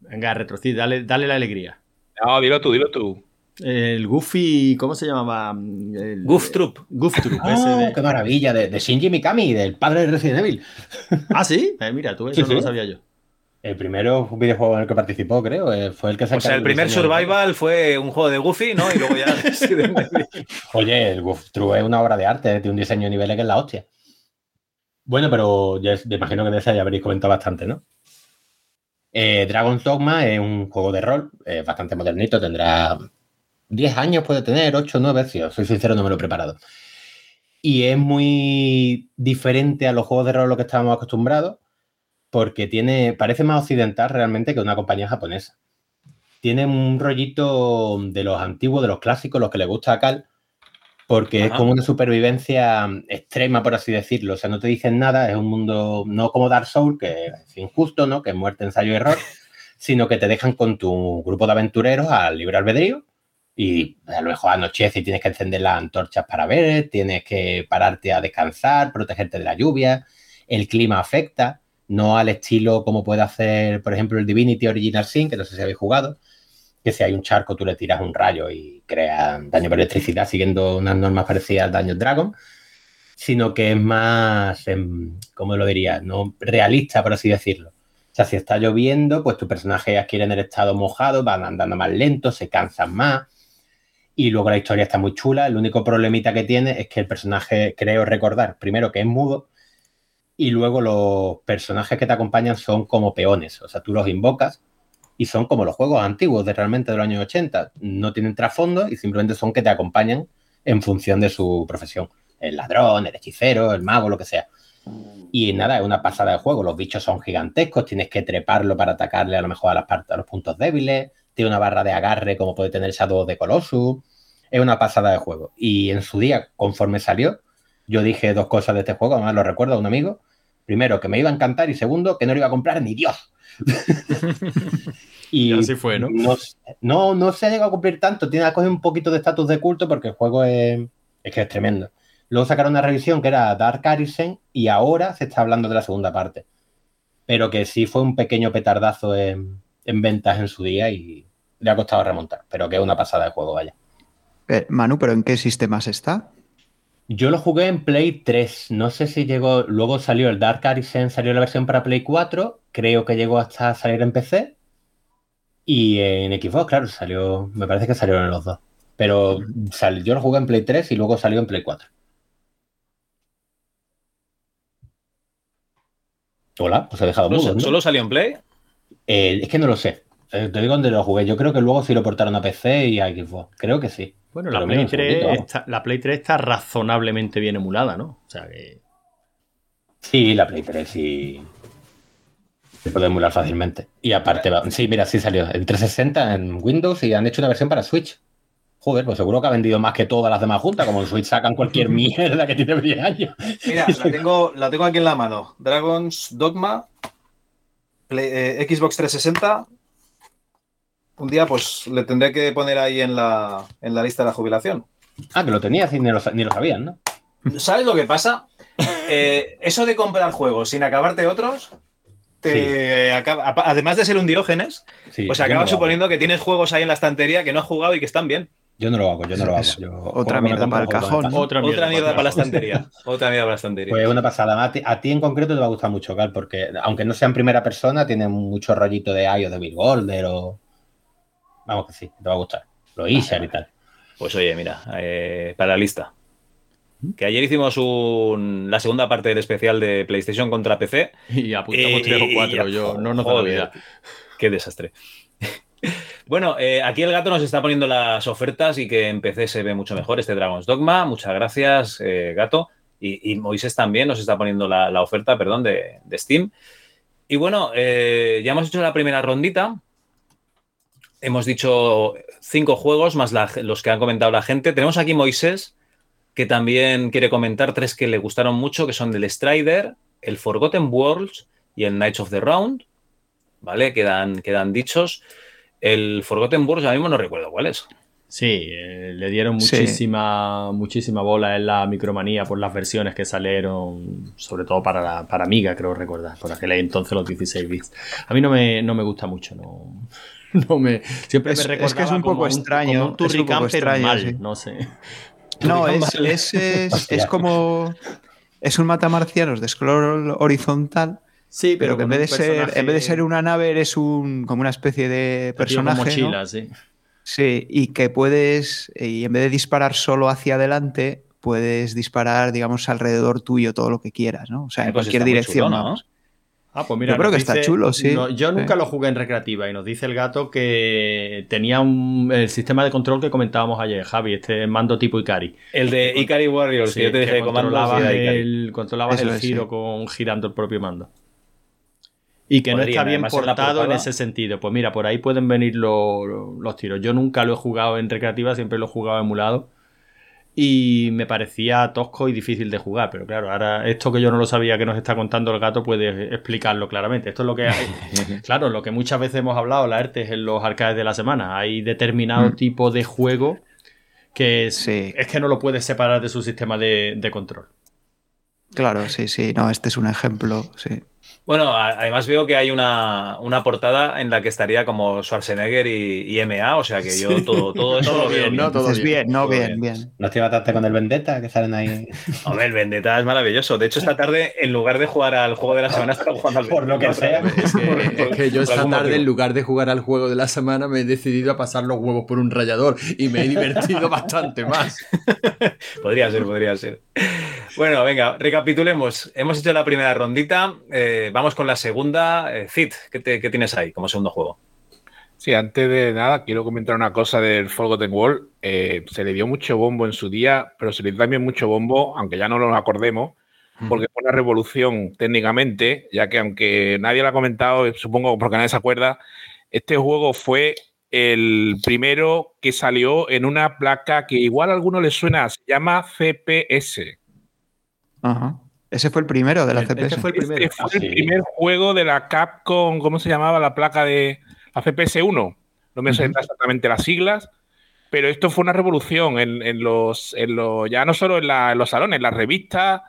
Venga, Retrocid, dale, dale la alegría. No, dilo tú, dilo tú. El Goofy, ¿cómo se llamaba? El, Goof Troop. Goof Troop. Oh, ¡Qué maravilla! De, de, Shinji Mikami, del padre de Resident Evil. ah, sí. Eh, mira, tú eso no lo sabía yo. El primero videojuego en el que participó, creo, eh, fue el que se O sea, el primer Survival fue un juego de Goofy, ¿no? Y luego ya. Oye, el Goof Troop es una obra de arte, tiene un diseño de niveles que es la hostia. Bueno, pero ya me imagino que de esa ya habréis comentado bastante, ¿no? Eh, Dragon's Dogma es un juego de rol bastante modernito, tendrá 10 años, puede tener, 8, 9, si soy sincero, no me lo he preparado. Y es muy diferente a los juegos de rol a los que estábamos acostumbrados, porque tiene, parece más occidental realmente que una compañía japonesa. Tiene un rollito de los antiguos, de los clásicos, los que le gusta a Cal, porque es como una supervivencia extrema, por así decirlo. O sea, no te dicen nada, es un mundo no como Dark Souls, que es injusto, ¿no? Que es muerte, ensayo y error, sino que te dejan con tu grupo de aventureros al libre albedrío y a lo mejor anochece y tienes que encender las antorchas para ver, tienes que pararte a descansar, protegerte de la lluvia, el clima afecta, no al estilo como puede hacer, por ejemplo, el Divinity Original Sin, que no sé si habéis jugado, que si hay un charco tú le tiras un rayo y crea daño por electricidad siguiendo unas normas parecidas al daño Dragon, sino que es más, em, ¿cómo lo diría? No realista, por así decirlo. O sea, si está lloviendo, pues tu personaje adquiere en el estado mojado, van andando más lento, se cansan más. Y luego la historia está muy chula. El único problemita que tiene es que el personaje, creo recordar, primero que es mudo, y luego los personajes que te acompañan son como peones. O sea, tú los invocas y son como los juegos antiguos de realmente de los años 80. No tienen trasfondo y simplemente son que te acompañan en función de su profesión. El ladrón, el hechicero, el mago, lo que sea. Y nada, es una pasada de juego. Los bichos son gigantescos, tienes que treparlo para atacarle a lo mejor a, las partes, a los puntos débiles. Tiene una barra de agarre como puede tener Shadow de Colossus. Es una pasada de juego. Y en su día, conforme salió, yo dije dos cosas de este juego, además lo recuerdo a un amigo. Primero, que me iba a encantar y segundo, que no lo iba a comprar ni Dios. y, así fue, ¿no? ¿no? No, se ha llegado a cumplir tanto. Tiene coger un poquito de estatus de culto porque el juego es, es que es tremendo. Luego sacaron una revisión que era Dark Arisen y ahora se está hablando de la segunda parte. Pero que sí fue un pequeño petardazo en, ventas en su día y le ha costado remontar. Pero que es una pasada de juego, vaya. Eh, Manu, ¿pero en qué sistemas está? Yo lo jugué en Play 3. No sé si llegó. Luego salió el Dark Arisen, salió la versión para Play 4. Creo que llegó hasta salir en PC. Y en Xbox, claro, salió. Me parece que salieron en los dos. Pero yo lo jugué en Play 3 y luego salió en Play 4. Hola, pues he dejado mudo. ¿Solo salió en Play? Eh, es que no lo sé. Eh, te digo dónde lo jugué. Yo creo que luego sí lo portaron a PC y a Xbox. Creo que sí. Bueno, la Play, 3 está, la Play 3 está razonablemente bien emulada, ¿no? O sea que. Sí, la Play 3 sí. Se puede emular fácilmente. Y aparte, sí, mira, sí salió en 360 en Windows y han hecho una versión para Switch. Joder, pues seguro que ha vendido más que todas las demás juntas, como en Switch sacan cualquier mierda que tiene 10 años. Mira, la tengo, la tengo aquí en la mano. Dragon's Dogma, eh, Xbox 360. Un día, pues le tendré que poner ahí en la, en la lista de la jubilación. Ah, que lo tenías y ni lo, ni lo sabían, ¿no? ¿Sabes lo que pasa? Eh, eso de comprar juegos sin acabarte otros, además de ser un diógenes, pues acaba suponiendo que tienes juegos ahí en la estantería que no has jugado y que están bien. Yo no lo hago, yo no lo hago. otra mierda para el cajón. Otra, mierda, para la estantería. otra mierda para la estantería. Pues una pasada. A ti, en concreto te va a gustar mucho, Cal, porque aunque no sea en primera persona, tiene mucho rollito de IO de Bill Golder o. Vamos que sí, te va a gustar. Lo Isher y tal. Pues oye, mira, eh, para la lista. Que ayer hicimos un, la segunda parte del especial de PlayStation contra PC. Y apuntamos 3 o 4, yo no nos vida. Qué desastre. Bueno, eh, aquí el gato nos está poniendo las ofertas y que en PC se ve mucho mejor este Dragon's Dogma. Muchas gracias, eh, gato. Y, Moisés también nos está poniendo la, oferta, perdón, de, Steam. Y bueno, eh, ya hemos hecho la primera rondita. Hemos dicho cinco juegos más los que han comentado la gente. Tenemos aquí Moisés, que también quiere comentar tres que le gustaron mucho, que son del Strider, el Forgotten Worlds y el Knights of the Round. ¿Vale? Quedan, quedan dichos. El Forgotten Worlds, ahora mismo no recuerdo cuál es. Sí, eh, le dieron muchísima, muchísima bola en la micromanía por las versiones que salieron, sobre todo para, para Amiga, creo recordar, por aquel entonces los 16 bits. A mí no me, no me gusta mucho, no, no me, siempre me recordaba es que es un poco extraño, un es un poco extraño, mal, no sé. No, es, es, es, como, es un matamarcianos de scroll horizontal Sí, pero, que en vez, de ser, en vez de ser una nave eres un, como una especie de personaje. mochila, sí. Sí, y que puedes, y en vez de disparar solo hacia adelante, puedes disparar, digamos, alrededor tuyo todo lo que quieras, ¿no? O sea, en pues cualquier dirección. ¿no? Ah, pues mira, yo creo que está chulo, sí. yo nunca lo jugué en recreativa y nos dice el gato que tenía un, el sistema de control que comentábamos ayer, Javi, este mando tipo Ikari. El de Ikari Warriors, que yo te dije controlabas el, controlabas el giro con girando el propio mando. Y que no está bien portado en, ese sentido. Pues mira, por ahí pueden venir los tiros. Yo nunca lo he jugado en recreativa, siempre lo he jugado emulado y me parecía tosco y difícil de jugar. Pero claro, ahora esto que yo no lo sabía que nos está contando el gato puede explicarlo claramente. Esto es lo que hay. claro, lo que muchas veces hemos hablado, la ERTE, en los arcades de la semana. Hay determinado mm. tipo de juego que es, es, que no lo puedes separar de su sistema de, de control. Claro, sí, sí. No, este es un ejemplo, sí. Bueno, además veo que hay una, portada en la que estaría como Schwarzenegger y, MA, o sea que yo todo, todo eso lo veo bien. ¿no? Todo bien, no, bien, bien. ¿No te tarde con el Vendetta que salen ahí? Hombre, el Vendetta es maravilloso. De hecho, esta tarde, en lugar de jugar al juego de la semana, estaba jugando al Por lo que sea. Es que, yo esta tarde, en lugar de jugar al juego de la semana, me he decidido a pasar los huevos por un rallador y me he divertido bastante más. podría ser, podría ser. Bueno, venga, recapitulemos. Hemos hecho la primera rondita. Eh, vamos con la segunda. Eh, Cid, ¿qué, tienes ahí como segundo juego? Sí, antes de nada, quiero comentar una cosa del Forgotten World. Eh, se le dio mucho bombo en su día, pero se le dio también mucho bombo, aunque ya no nos acordemos, porque fue una revolución técnicamente, ya que aunque nadie lo ha comentado, supongo porque nadie se acuerda, este juego fue el primero que salió en una placa que igual a alguno le suena, se llama CPS. Ajá. Ese fue el primero de la CPS. Ese fue el, primero. fue el primer juego de la Capcom, ¿cómo se llamaba la placa de la CPS 1? No me sé exactamente las siglas, pero esto fue una revolución en, los, en los, ya no solo en, los salones, en las revistas,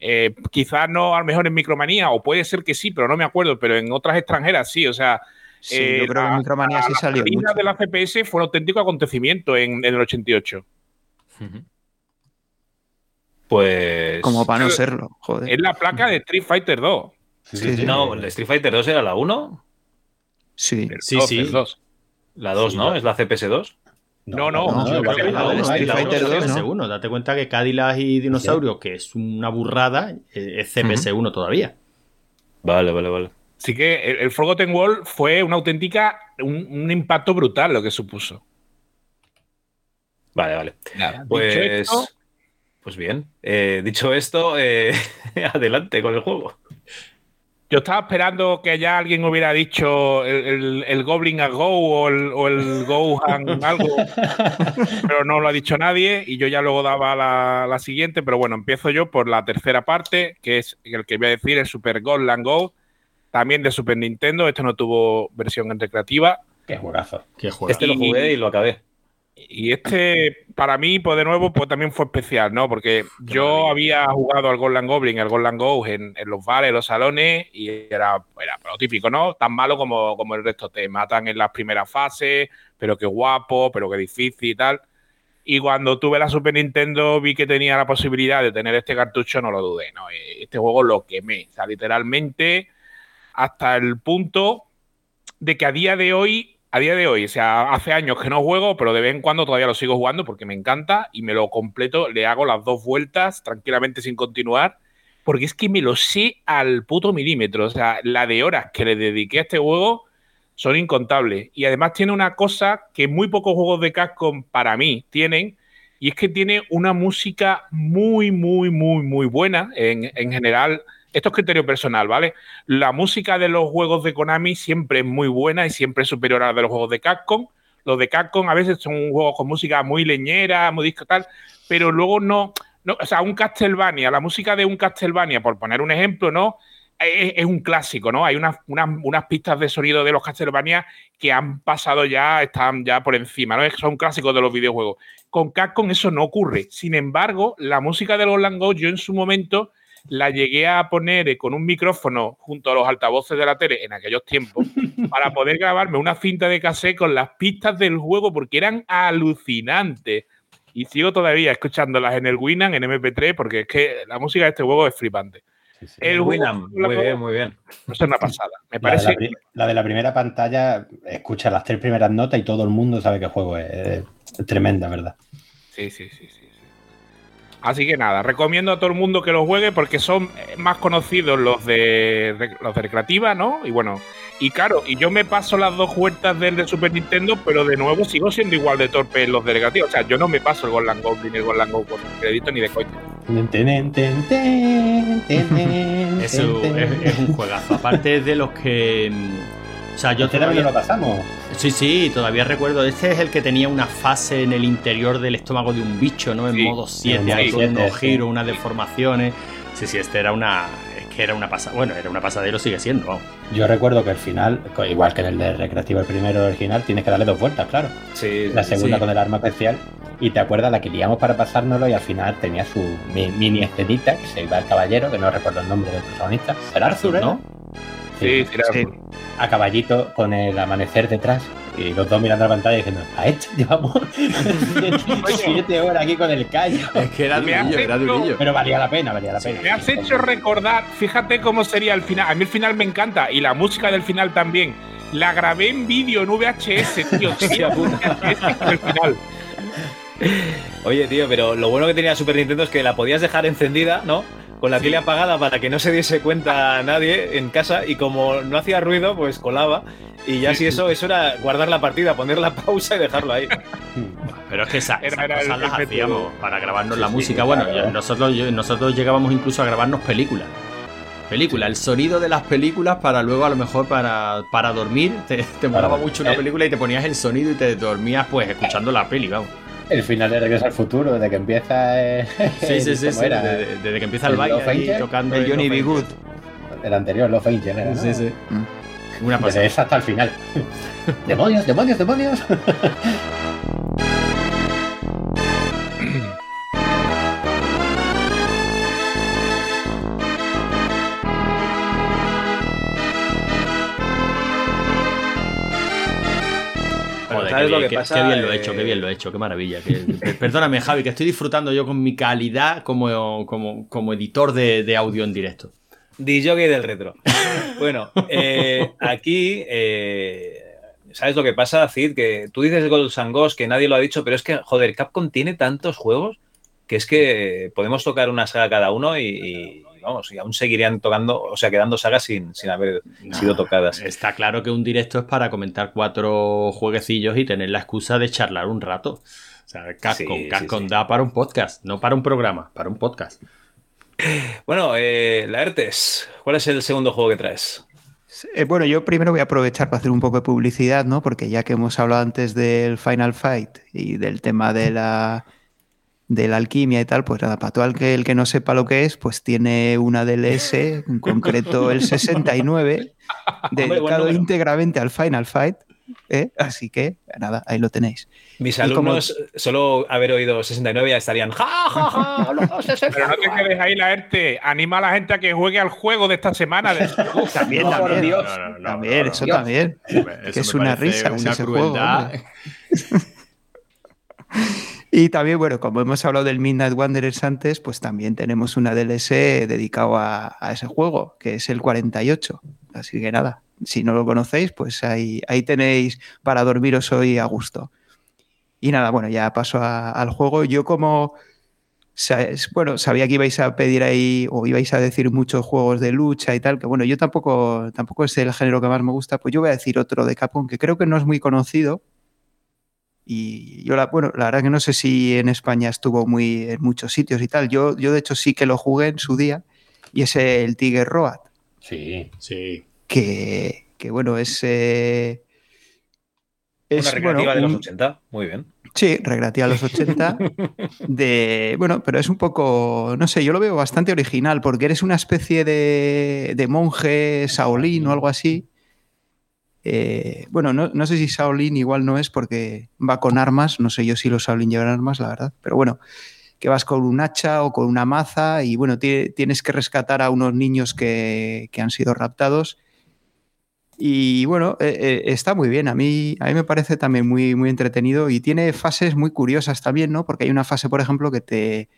eh, quizás no a lo mejor en Micromanía, o puede ser que sí, pero no me acuerdo, pero en otras extranjeras sí, o sea. Sí, yo eh, creo que en Micromanía sí salió. La de la CPS fue un auténtico acontecimiento en, en el 88. Pues. Como para no serlo, joder. Es la placa de Street Fighter 2. no, ¿el Street Fighter 2 era la 1? Sí, sí, sí. La 2, ¿no? ¿Es la CPS2? No, no, no, no, no Street Fighter 2 1 Date cuenta que Cadillac y Dinosaurio, que es una burrada, es CPS1 todavía. Vale, vale, vale. Así que el, Forgotten World fue una auténtica, un, impacto brutal lo que supuso. Vale, vale. pues. Pues bien, eh, dicho esto, eh, adelante con el juego. Yo estaba esperando que ya alguien hubiera dicho el, Goblin a Go o el, o el Go algo, pero no lo ha dicho nadie y yo ya luego daba la, siguiente, pero bueno, empiezo yo por la tercera parte, que es el que voy a decir, el Super Gold Go, también de Super Nintendo, este no tuvo versión en recreativa. Qué juegazo. Qué Este lo jugué y lo acabé. Y este, para mí, pues de nuevo, pues también fue especial, ¿no? Porque yo había jugado al Golden Goblin, al Golden Go en, los bares, en los salones, y era, era lo típico, ¿no? Tan malo como, como el resto. Te matan en las primeras fases, pero qué guapo, pero qué difícil y tal. Y cuando tuve la Super Nintendo, vi que tenía la posibilidad de tener este cartucho, no lo dudé, ¿no? Este juego lo quemé. O sea, literalmente, hasta el punto de que a día de hoy a día de hoy, o sea, hace años que no juego, pero de vez en cuando todavía lo sigo jugando porque me encanta y me lo completo, le hago las dos vueltas tranquilamente sin continuar, porque es que me lo sé al puto milímetro. O sea, la de horas que le dediqué a este juego son incontables. Y además tiene una cosa que muy pocos juegos de Capcom para mí tienen, y es que tiene una música muy, muy, muy, muy buena. En, en general, esto es criterio personal, ¿vale? La música de los juegos de Konami siempre es muy buena y siempre es superior a la de los juegos de Capcom. Los de Capcom a veces son juegos con música muy leñera, muy disco tal, pero luego no, no o sea, un Castlevania, la música de un Castlevania, por poner un ejemplo, ¿no? Es, un clásico, ¿no? Hay unas, unas, pistas de sonido de los Castlevania que han pasado ya, están ya por encima, ¿no? Son clásicos de los videojuegos. Con Capcom eso no ocurre. Sin embargo, la música de los Langos, yo en su momento la llegué a poner eh, con un micrófono junto a los altavoces de la tele en aquellos tiempos para poder grabarme una cinta de cassette con las pistas del juego porque eran alucinantes. Y sigo todavía escuchándolas en el Winamp, en MP3, porque es que la música de este juego es flipante. El Winamp, muy bien, muy bien. Eso es una pasada. Me la parece. De la, de la, primera pantalla, escucha las tres primeras notas y todo el mundo sabe qué juego es. es tremenda, ¿verdad? Sí, sí, sí, sí. Así que nada, recomiendo a todo el mundo que lo juegue porque son más conocidos los de los de recreativa, ¿no? Y bueno, y claro, y yo me paso las dos vueltas del de Super Nintendo, pero de nuevo sigo siendo igual de torpe en los de recreativa. O sea, yo no me paso el Golden Goblin ni el Golden Go con crédito ni de coña. Eso es, un juegazo. Aparte de los que. O sea, yo este todavía lo pasamos. Sí, sí, todavía recuerdo. Este es el que tenía una fase en el interior del estómago de un bicho, ¿no? En modo 7, hay unos giros, unas deformaciones. Sí, sí, este era una. Es que era una pasada. Bueno, era una pasadero, sigue siendo. Yo recuerdo que el final, igual que en el de Recreativo, el primero original, tienes que darle dos vueltas, claro. Sí. La segunda con el arma especial. Y te acuerdas la que liamos para pasárnoslo y al final tenía su mini escenita que se iba al caballero, que no recuerdo el nombre del protagonista. Era Arthur, ¿no? Sí, sí, A caballito con el amanecer detrás y los dos mirando la pantalla diciendo, a esto llevamos siete horas aquí con el callo. Es que era durillo, era durillo. Pero valía la pena, valía la pena. Me has hecho recordar, fíjate cómo sería el final. A mí el final me encanta y la música del final también. La grabé en vídeo en VHS, tío. el final. Oye, tío, pero lo bueno que tenía Super Nintendo es que la podías dejar encendida, ¿no? Con la tele apagada para que no se diese cuenta nadie en casa y como no hacía ruido, pues colaba. Y ya si eso, eso era guardar la partida, poner la pausa y dejarlo ahí. Pero es que esas, cosas las hacíamos para grabarnos la música. bueno, nosotros, nosotros llegábamos incluso a grabarnos películas película, el sonido de las películas para luego a lo mejor para, para dormir, te, te molaba mucho una eh. película y te ponías el sonido y te dormías pues escuchando la peli, vamos. El final de Regreso al Futuro, desde que empieza. Eh, sí, sí, sí. Desde, que empieza el, baile tocando. El Johnny B. Good. El anterior, Love Angel, ¿no? Sí, sí. Una pasada. Desde esa hasta el final. ¡Demonios, demonios, demonios! qué, bien lo he hecho, qué bien lo he hecho, qué maravilla. perdóname, Javi, que estoy disfrutando yo con mi calidad como, como, editor de, audio en directo. DJ del retro. Bueno, eh, aquí, eh, ¿sabes lo que pasa, Cid? Que tú dices Gold and Ghost, que nadie lo ha dicho, pero es que, joder, Capcom tiene tantos juegos que es que podemos tocar una saga cada uno y vamos, y aún seguirían tocando, o sea, quedando sagas sin, haber sido tocadas. Está claro que un directo es para comentar cuatro jueguecillos y tener la excusa de charlar un rato. O sea, Cascon, da para un podcast, no para un programa, para un podcast. Bueno, eh, Laertes, ¿cuál es el segundo juego que traes? Eh, bueno, yo primero voy a aprovechar para hacer un poco de publicidad, ¿no? Porque ya que hemos hablado antes del Final Fight y del tema de la de la alquimia y tal, pues nada, para todo el que, el que no sepa lo que es, pues tiene una DLS, en concreto el 69, dedicado íntegramente al Final Fight. ¿eh? Así que, nada, ahí lo tenéis. Mis alumnos, solo haber oído 69 ya estarían ja, ja, ja, Pero no te quedes ahí la ERTE. Anima a la gente a que juegue al juego de esta semana. también, también. también, eso también. que es una risa. Una crueldad. Y también, bueno, como hemos hablado del Midnight Wanderers antes, pues también tenemos una DLC dedicado a, ese juego, que es el 48. Así que nada, si no lo conocéis, pues ahí, ahí tenéis para dormiros hoy a gusto. Y nada, bueno, ya paso al juego. Yo como, bueno, sabía que ibais a pedir ahí o ibais a decir muchos juegos de lucha y tal, que bueno, yo tampoco, tampoco es el género que más me gusta, pues yo voy a decir otro de Capcom que creo que no es muy conocido, y yo, la, bueno, la verdad que no sé si en España estuvo muy en muchos sitios y tal. Yo, yo de hecho sí que lo jugué en su día y es el Tiger Road. Sí, sí. Que, que bueno, es... Eh, es Una recreativa de los 80, muy bien. Sí, recreativa de los 80. de, bueno, pero es un poco, no sé, yo lo veo bastante original porque eres una especie de, de monje saolín o algo así eh, bueno, no, sé si Shaolin igual no es porque va con armas, no sé yo si los Shaolin llevan armas, la verdad, pero bueno, que vas con un hacha o con una maza y bueno, tienes que rescatar a unos niños que, han sido raptados. Y bueno, eh, eh, está muy bien, a mí, a mí me parece también muy, muy entretenido y tiene fases muy curiosas también, ¿no? Porque hay una fase, por ejemplo, que te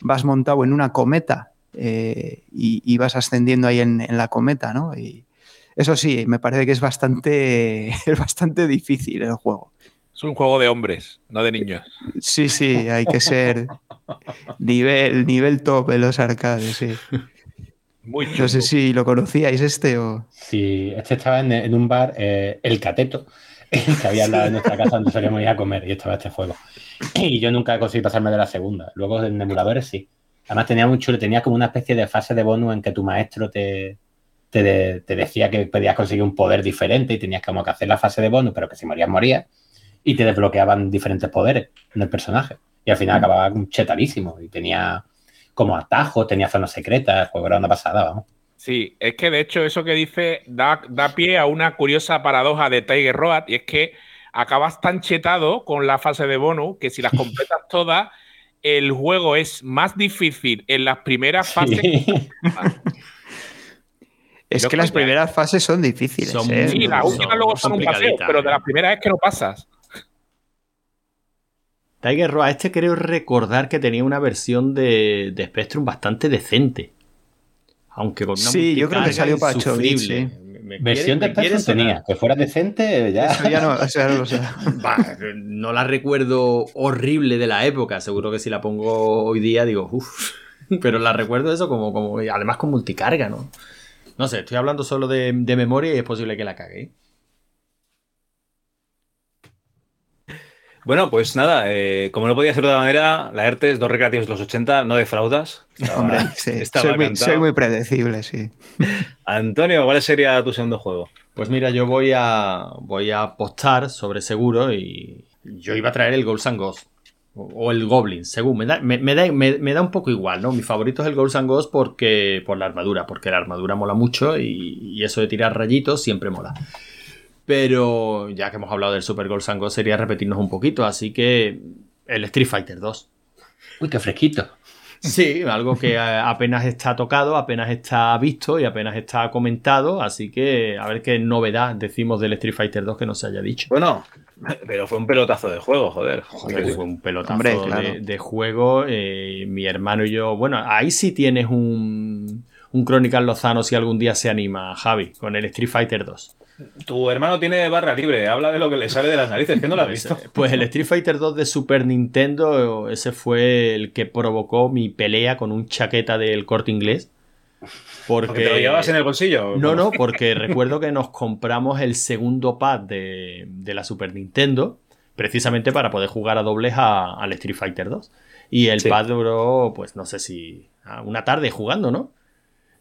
vas montado en una cometa y, vas ascendiendo ahí en, en la cometa, ¿no? Y, eso sí, me parece que es bastante, es bastante difícil el juego. Es un juego de hombres, no de niños. Sí, sí, hay que ser nivel, nivel top en los arcades, sí. Muy No sé si lo conocíais este o... Sí, este estaba en, en un bar, eh, El Cateto, que había al lado de nuestra casa donde solíamos ir a comer y estaba este juego. Y yo nunca conseguí pasarme de la segunda. Luego en emuladores sí. Además tenía muy chulo, tenía como una especie de fase de bonus en que tu maestro te, te, te decía que podías conseguir un poder diferente y tenías como que hacer la fase de bonus, pero que si morías, morías. Y te desbloqueaban diferentes poderes en el personaje. Y al final acababa un chetadísimo y tenía como atajos, tenía zonas secretas, el juego era una pasada, vamos. Sí, es que de hecho eso que dice da, da pie a una curiosa paradoja de Tiger Road y es que acabas tan chetado con la fase de bonus que si las completas todas, el juego es más difícil en las primeras fases. Sí. Es que las primeras fases son difíciles. Son ¿eh? Sí, las últimas luego son un paseo, pero de eh. las primeras es que no pasas. Tiger Road, este creo recordar que tenía una versión de, de Spectrum bastante decente. Aunque con una Sí, yo creo que multicarga salió para. Me- me Versión de Spectrum tenía, que fuera decente, ya. Eso ya no, no lo sé. Va, no la recuerdo horrible de la época. Seguro que si la pongo hoy día digo, uff. Pero la recuerdo eso como, como. Además con multicarga, ¿no? No sé, estoy hablando solo de, de memoria y es posible que la cague. ¿eh? Bueno, pues nada, eh, como no podía ser de otra manera, la ERTES, dos recreativos de los 80, no defraudas. Estaba- Hombre, sí, soy, muy, soy muy predecible, sí. Antonio, ¿cuál sería tu segundo juego? Pues mira, yo voy a. voy a apostar sobre seguro y. Yo iba a traer el Ghosts and Ghosts. O, el Goblin, según. Me da, me, da, me- da un poco igual, ¿no? Mi favorito es el Ghosts and porque. por la armadura. Porque la armadura mola mucho y, eso de tirar rayitos siempre mola. Pero ya que hemos hablado del Super Ghosts and sería repetirnos un poquito. Así que. El Street Fighter 2. Uy, qué fresquito. Sí, algo que eh, apenas está tocado, apenas está visto y apenas está comentado, así que a ver qué novedad decimos del Street Fighter 2 que no se haya dicho. Bueno, pero fue un pelotazo de juego, joder. Joder, fue un pelotazo Hombre, claro. de, de juego. eh, mi hermano y yo. Bueno, ahí sí tienes un, un Crónicas Lozano si algún día se anima, Javi, con el Street Fighter 2. Tu hermano tiene barra libre, habla de lo que le sale de las narices, que no lo has visto. pues el Street Fighter 2 de Super Nintendo, ese fue el que provocó mi pelea con un chaqueta del corte inglés. Porque, Porque te lo llevabas en el bolsillo. No, no, porque recuerdo que nos compramos el segundo pad de, de la Super Nintendo, precisamente para poder jugar a dobles a- al Street Fighter 2. Y el Sí. pad duró, pues no sé si, una tarde jugando, ¿no?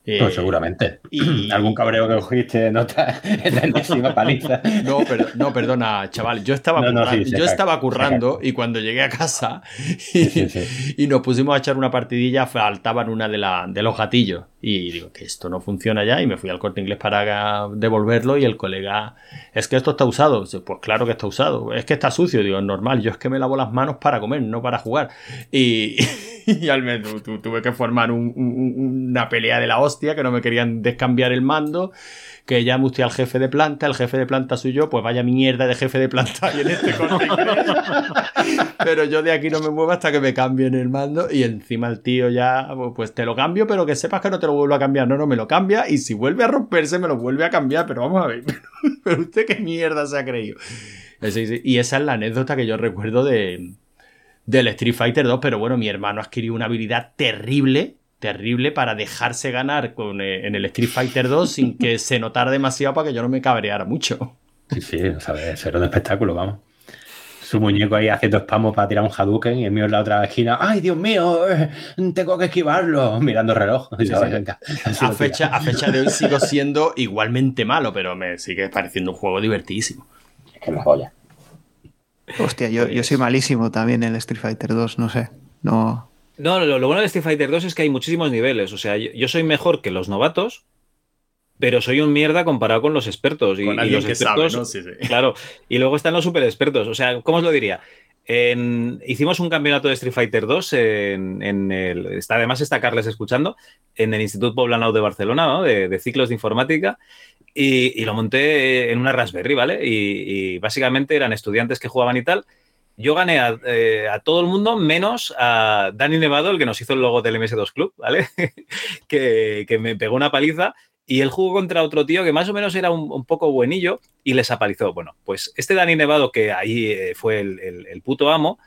Eh, Pues seguramente. y- Algún cabreo que cogiste nota en la enésima paliza. No, pero, no, perdona, chaval. Yo estaba, No, no, currando, sí, yo estaba currando y cuando llegué a casa y, Sí, sí, sí. y nos pusimos a echar una partidilla, faltaban una de, la, de los gatillos. Y digo, que esto no funciona ya. Y me fui al corte inglés para devolverlo. Y el colega, es que esto está usado. Pues claro que está usado. Es que está sucio. Digo, es normal. Yo es que me lavo las manos para comer, no para jugar. Y, y al menos tu- tu- tuve que formar un- un- una pelea de la hostia que no me querían descambiar el mando que llame usted al jefe de planta, el jefe de planta soy yo, pues vaya mierda de jefe de planta y en este corte. Pero yo de aquí no me muevo hasta que me cambien el mando y encima el tío ya, pues te lo cambio, pero que sepas que no te lo vuelvo a cambiar. No, no, me lo cambia y si vuelve a romperse me lo vuelve a cambiar, pero vamos a ver, pero usted qué mierda se ha creído. Eh, Y esa es la anécdota que yo recuerdo de, del Street Fighter 2, pero bueno, mi hermano adquirió una habilidad terrible, terrible para dejarse ganar con, eh, en el Street Fighter 2 sin que se notara demasiado para que yo no me cabreara mucho. Sí, sí, ¿sabes? Eso era un espectáculo, vamos. Su muñeco ahí haciendo spamo para tirar un Hadouken y el mío en la otra esquina. ¡Ay, Dios mío! eh, tengo que esquivarlo. Mirando el reloj. Sí. venga, A fecha, a fecha de hoy sigo siendo igualmente malo, pero me sigue pareciendo un juego divertidísimo. Es que es la joya. Hostia, yo, yo soy malísimo también en el Street Fighter 2, no sé. No. No, lo, lo bueno de Street Fighter 2 es que hay muchísimos niveles. O sea, yo, yo soy mejor que los novatos, pero soy un mierda comparado con los expertos. Y, Con y los que sabe, expertos, ¿no? Sí, sí. Claro. Y luego están los super expertos. O sea, ¿cómo os lo diría? En- hicimos un campeonato de Street Fighter 2 en, en el. Está, además está Carles escuchando, en el Instituto Poblanau de Barcelona, ¿no? de, de ciclos de informática. Y, y lo monté en una Raspberry, ¿vale? Y, y básicamente eran estudiantes que jugaban y tal. Yo gané a, eh, a todo el mundo menos a Dani Nevado, el que nos hizo el logo del MS2 Club, ¿vale? que, que me pegó una paliza Y él jugó contra otro tío que más o menos era un, poco buenillo y les apalizó. Bueno, pues este Dani Nevado, que ahí eh, fue el, puto amo,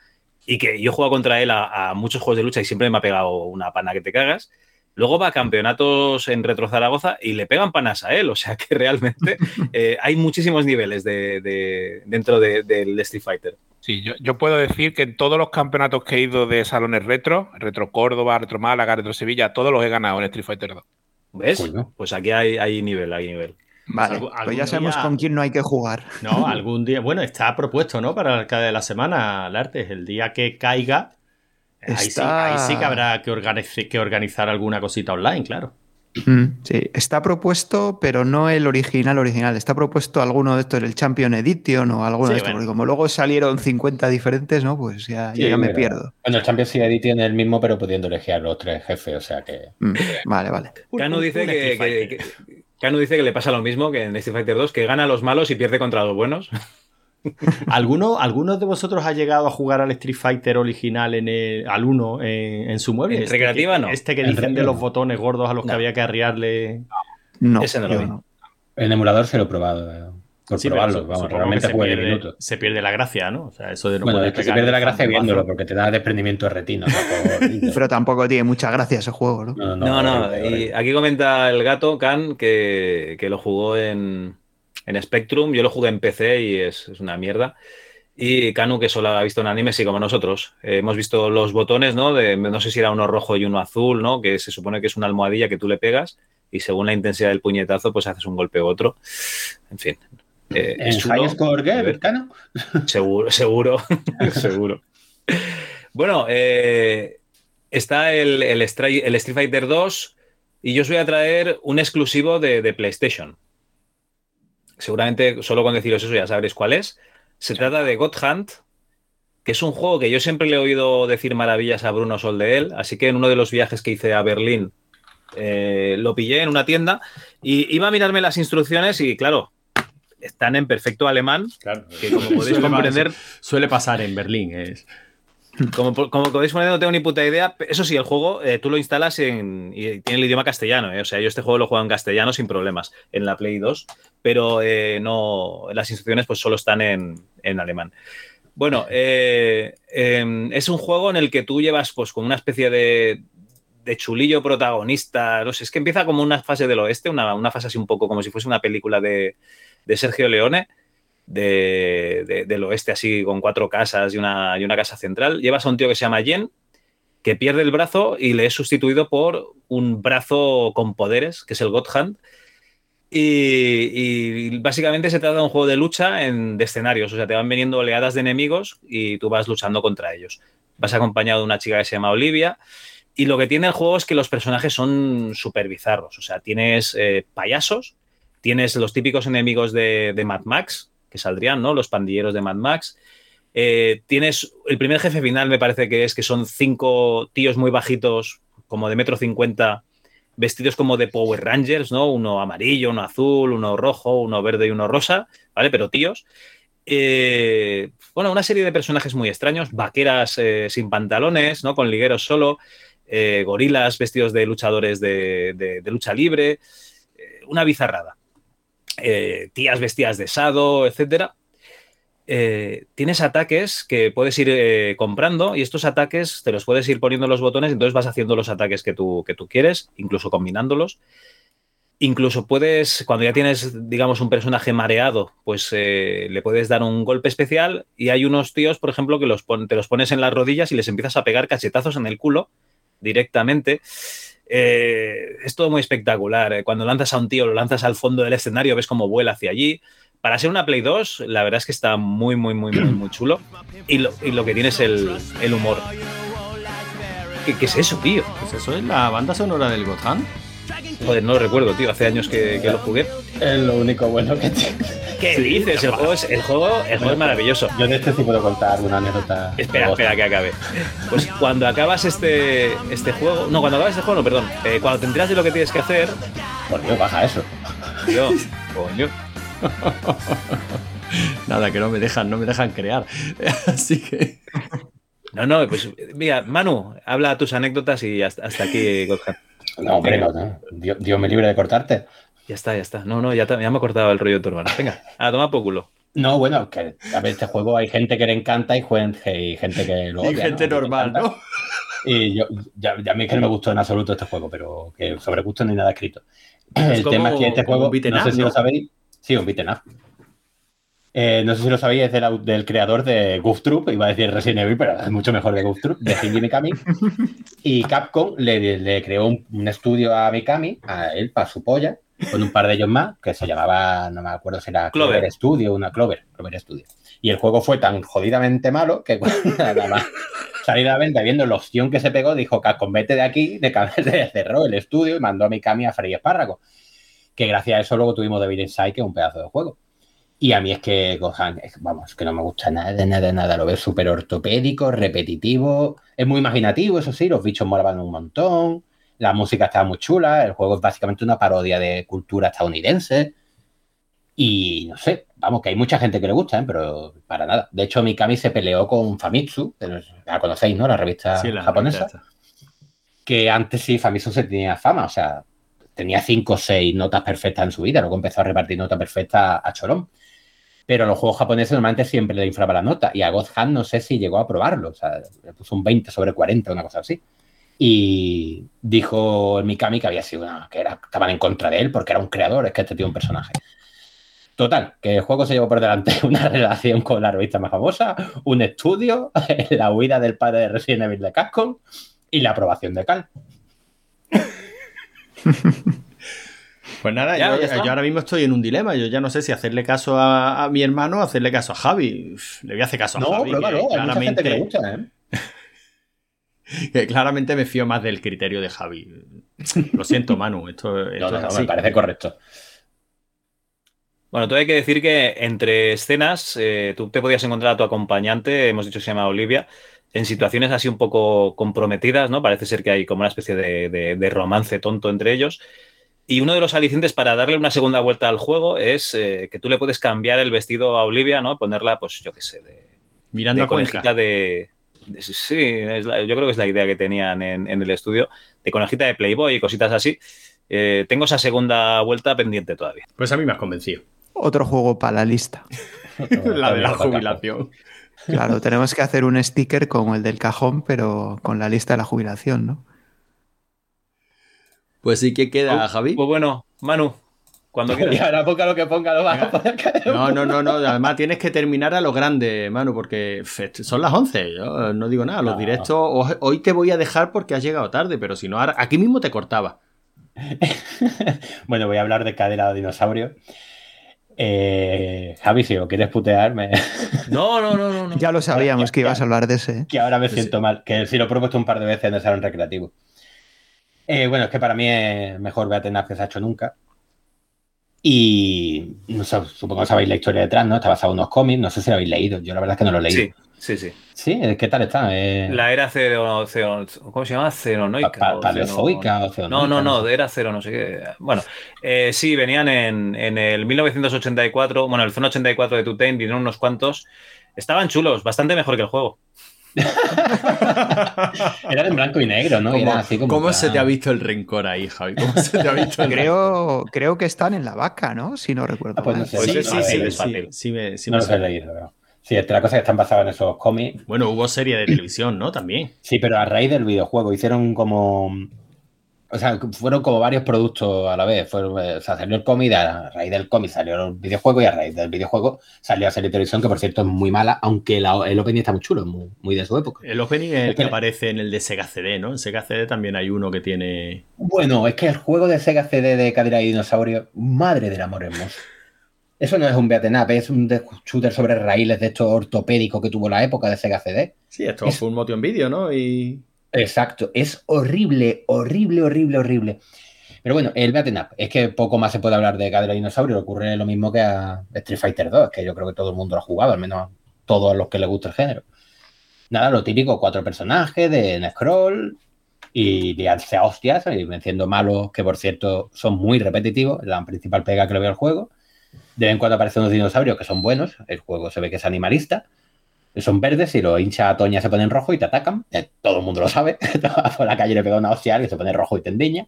y que yo he jugado contra él a, muchos juegos de lucha y siempre me ha pegado una pana que te cagas. Luego va a campeonatos en Retro Zaragoza y le pegan panas a él. O sea que realmente eh, hay muchísimos niveles de, dentro del Street Fighter. Sí, yo, puedo decir que en todos los campeonatos que he ido de salones retro, Retro Córdoba, Retro Málaga, Retro Sevilla, todos los he ganado en Street Fighter 2. ¿Ves? Pues aquí hay, hay nivel, hay nivel. Vale, pues ya sabemos con quién no hay que jugar. No, algún día. Bueno, está propuesto, ¿no? Para el arcade de la semana, el arte. El día que caiga, ahí, sí, que habrá que, que organizar alguna cosita online, claro. Mm, sí, está propuesto, pero no el original original. Está propuesto alguno de estos, el Champion Edition o alguno de estos, porque como luego salieron 50 diferentes, ¿no? Pues ya, ya me pierdo. Bueno, el Champion Edition es el mismo, pero pudiendo elegir a los tres jefes, o sea que. Mm, vale, vale. Cano dice que, dice que le pasa lo mismo que en Street Fighter 2, que gana a los malos y pierde contra los buenos. ¿Alguno, ¿Alguno de vosotros ha llegado a jugar al Street Fighter original en el, al 1 en, su mueble? ¿En este recreativa no. Este que dicen de los botones gordos a los que había que arriarle. No, ese no lo vi. En emulador se lo he probado. Eh, por probarlo, vamos, realmente se pierde, se pierde la gracia, ¿no? O sea, eso de no bueno, se pierde la gracia viéndolo, porque te da desprendimiento de retina. Pero tampoco tiene mucha gracia ese juego, ¿no? No, no, no. y aquí comenta el gato, Can, que, que lo jugó en, en Spectrum. Yo lo jugué en PC y es, una mierda. Y Kanu, que solo ha visto en anime, sí, como nosotros. Eh, hemos visto los botones, ¿no? De, no sé si era uno rojo y uno azul, ¿no? Que se supone que es una almohadilla que tú le pegas y según la intensidad del puñetazo, pues haces un golpe u otro. En fin. Eh, ¿En high score game, Kanu? Seguro, seguro, seguro. Bueno, eh, está el, el, Street Fighter 2 y yo os voy a traer un exclusivo de PlayStation seguramente solo con deciros eso ya sabréis cuál es. Se trata de God Hunt, que es un juego que yo siempre le he oído decir maravillas a Bruno Sol de él, así que en uno de los viajes que hice a Berlín eh, lo pillé en una tienda y iba a mirarme las instrucciones y claro, están en perfecto alemán, que como podéis comprender... Suele pasar en Berlín, es... Como, podéis poner, no tengo ni puta idea. Eso sí, el juego eh, tú lo instalas en, y tiene el idioma castellano. Eh. O sea, yo este juego lo juego en castellano sin problemas en la Play 2, pero eh, no, las instrucciones pues solo están en, alemán. Bueno, em, es un juego en el que tú llevas pues como una especie de, chulillo protagonista. No sé, es que empieza como una fase del oeste, una, fase así un poco como si fuese una película de, de Sergio Leone del oeste, así con cuatro casas y una, y una casa central. Llevas a un tío que se llama Jen, que pierde el brazo y le es sustituido por un brazo con poderes, que es el God Hand. Y, básicamente se trata de un juego de lucha en, de escenarios, o sea, te van viniendo oleadas de enemigos y tú vas luchando contra ellos. Vas acompañado de una chica que se llama Olivia. Y lo que tiene el juego es que los personajes son súper bizarros. O sea, tienes eh, payasos, tienes los típicos enemigos de, de Mad Max, que saldrían, ¿no? Los pandilleros de Mad Max. Eh, tienes el primer jefe final, me parece que es que son cinco tíos muy bajitos, como de metro cincuenta, vestidos como de Power Rangers, ¿no? Uno amarillo, uno azul, uno rojo, uno verde y uno rosa, ¿vale? Pero tíos. Eh, bueno, una serie de personajes muy extraños, vaqueras eh, sin pantalones, ¿no? Con ligueros solo, gorilas vestidos de luchadores de lucha libre, una bizarrada. Eh, tías vestidas de sado, etcétera. Eh, tienes ataques que puedes ir eh, comprando y estos ataques te los puedes ir poniendo los botones, entonces vas haciendo los ataques que tú, que tú quieres, incluso combinándolos. Incluso puedes, cuando ya tienes, digamos, un personaje mareado, pues le puedes dar un golpe especial y hay unos tíos, por ejemplo, que los te los pones en las rodillas y les empiezas a pegar cachetazos en el culo directamente. Eh, es todo muy espectacular. Eh, cuando lanzas a un tío, lo lanzas al fondo del escenario, ves cómo vuela hacia allí. Para ser una Play 2, la verdad es que está muy, muy, muy, muy, muy chulo. Y lo, que tiene es el, humor. ¿Qué, es eso, tío? Pues eso es la banda sonora del Gotham. Joder, no lo recuerdo, tío. Hace años que, lo jugué. Es lo único bueno que tiene. ¿Qué dices? El juego, es, el juego, el juego es maravilloso. Yo de este sí puedo contar una anécdota. Espera, espera que acabe. Pues cuando acabas este, este juego. No, cuando acabas este juego, no, perdón. Eh, cuando te enteras de lo que tienes que hacer. Por Dios, baja eso. Yo, coño. Nada, que no me dejan, no me dejan crear. Así que. No, no, pues mira, Manu, habla tus anécdotas y hasta, aquí, no, hombre, no, Dios, me libre de cortarte. Ya está, ya está. No, no, ya, me ha cortado el rollo de tu hermano. Venga, a tomar por culo. No, bueno, que a ver, este juego hay gente que le encanta y, gente que lo odia. Y gente normal, ¿no? Y yo, ya, a mí es que no me gustó en absoluto este juego, pero que sobre gusto no hay nada escrito. el tema es que este juego, no sé si lo sabéis, sí, un beaten up. Eh, no sé si lo sabéis, es del, creador de Goof Troop, iba a decir Resident Evil, pero es mucho mejor que Goof Troop, de Shinji Mikami. y Capcom le, creó un, estudio a Mikami, a él, para su polla, con un par de ellos más, que se llamaba, no me acuerdo si era Clover, Studio, una Clover, Clover Studio. Y el juego fue tan jodidamente malo que nada más salir a la venta viendo la opción que se pegó, dijo, Capcom, vete de aquí, de de cerró el estudio y mandó a Mikami a Frey Espárrago. Que gracias a eso luego tuvimos Devil Inside, que es un pedazo de juego. Y a mí es que Gohan, vamos, que no me gusta nada, de nada, nada. Lo veo súper ortopédico, repetitivo. Es muy imaginativo, eso sí, los bichos molaban un montón. La música estaba muy chula. El juego es básicamente una parodia de cultura estadounidense. Y no sé, vamos, que hay mucha gente que le gusta, ¿eh? pero para nada. De hecho, Mikami se peleó con Famitsu, la conocéis, ¿no? La revista japonesa. que antes sí, Famitsu se tenía fama, o sea, tenía cinco o seis notas perfectas en su vida, luego empezó a repartir notas perfectas a Chorón pero los juegos japoneses normalmente siempre le inflaba la nota. Y a God no sé si llegó a probarlo. O sea, le puso un 20 sobre 40, una cosa así. Y dijo el Mikami que había sido una, que era, estaban en contra de él porque era un creador, es que este tío es un personaje. Total, que el juego se llevó por delante una relación con la revista más famosa, un estudio, la huida del padre de Resident Evil de Capcom y la aprobación de Cal. Pues nada, yo, ahora mismo estoy en un dilema. Yo ya no sé si hacerle caso a, mi hermano o hacerle caso a Javi. Le voy a hacer caso a Javi. No, pero hay mucha gente que le gusta, ¿eh? que claramente me fío más del criterio de Javi. Lo siento, Manu. Esto, no, no, me parece correcto. Bueno, todo hay que decir que entre escenas eh, tú te podías encontrar a tu acompañante, hemos dicho que se llama Olivia, en situaciones así un poco comprometidas, ¿no? Parece ser que hay como una especie de romance tonto entre ellos. Y uno de los alicientes para darle una segunda vuelta al juego es eh, que tú le puedes cambiar el vestido a Olivia, ¿no? Ponerla, pues yo qué sé, de. Mirando a conejita de, Sí, yo creo que es la idea que tenían en, el estudio, de conejita de Playboy y cositas así. Eh, tengo esa segunda vuelta pendiente todavía. Pues a mí me has convencido. Otro juego para la lista. la de la jubilación. Claro, tenemos que hacer un sticker como el del cajón, pero con la lista de la jubilación, ¿no? Pues sí, ¿qué queda, oh, Javi? Pues bueno, Manu, cuando quieras. Ahora ponga lo que ponga, lo vas a poder caer. No, no, no, no. Además tienes que terminar a lo grande, Manu, porque son las 11. Yo no digo nada. Los directos, hoy te voy a dejar porque has llegado tarde, pero si no, aquí mismo te cortaba. bueno, voy a hablar de cadera de dinosaurio. Eh, Javi, si lo quieres putearme. No, no, no, no. Ya lo sabíamos que ibas a hablar de ese. Que ahora me siento mal. Que si lo he propuesto un par de veces en el salón recreativo. Eh, bueno, es que para mí es mejor Beaten que se ha hecho nunca. Y no sé, supongo que sabéis la historia detrás, ¿no? Está basado en unos cómics, no sé si lo habéis leído. Yo la verdad es que no lo he leído. Sí, sí, sí. ¿Sí? ¿Qué tal está? Eh, la era cero, ¿cómo se llama? Ceronoica. paleozoica o No, no, no, era cero, no sé qué. Bueno, eh, sí, venían en, en, el 1984, bueno, el Zona 84 de Tutain, vinieron unos cuantos. Estaban chulos, bastante mejor que el juego. Era en blanco y negro, ¿no? ¿Cómo, se te ha visto el rencor ahí, Javi? ¿Cómo se te ha visto creo, creo que están en la vaca, ¿no? Si no recuerdo. Ah, pues sí, sí, sí, sí, sí, me, no lo he leído, Sí, la cosa que están basadas en esos cómics. Bueno, hubo serie de televisión, ¿no? También. Sí, pero a raíz del videojuego hicieron como o sea, fueron como varios productos a la vez. o sea, salió el cómic, a raíz del cómic salió el videojuego y a raíz del videojuego salió la serie de televisión, que por cierto es muy mala, aunque el opening está muy chulo, muy, muy de su época. El opening es el que aparece en el de Sega CD, ¿no? En Sega CD también hay uno que tiene. Bueno, es que el juego de Sega CD de Cadera y Dinosaurio, madre del amor hermoso. Eso no es un beat'em up, es un shooter sobre raíles de estos ortopédicos que tuvo la época de Sega CD. Sí, esto fue un motion video, ¿no? Y Exacto, es horrible, horrible, horrible, horrible. Pero bueno, el Beaten Up, es que poco más se puede hablar de Cadera Dinosaurio, ocurre lo mismo que a Street Fighter 2, que yo creo que todo el mundo lo ha jugado, al menos todos los que le gusta el género. Nada, lo típico, cuatro personajes de scroll y de hace hostias, y venciendo malos que por cierto son muy repetitivos, la principal pega que le veo al juego. De vez en cuando aparecen unos dinosaurios que son buenos, el juego se ve que es animalista, son verdes y los hincha a Toña se ponen rojo y te atacan. Eh, todo el mundo lo sabe. Por la calle le pega una hostia y se pone rojo y te.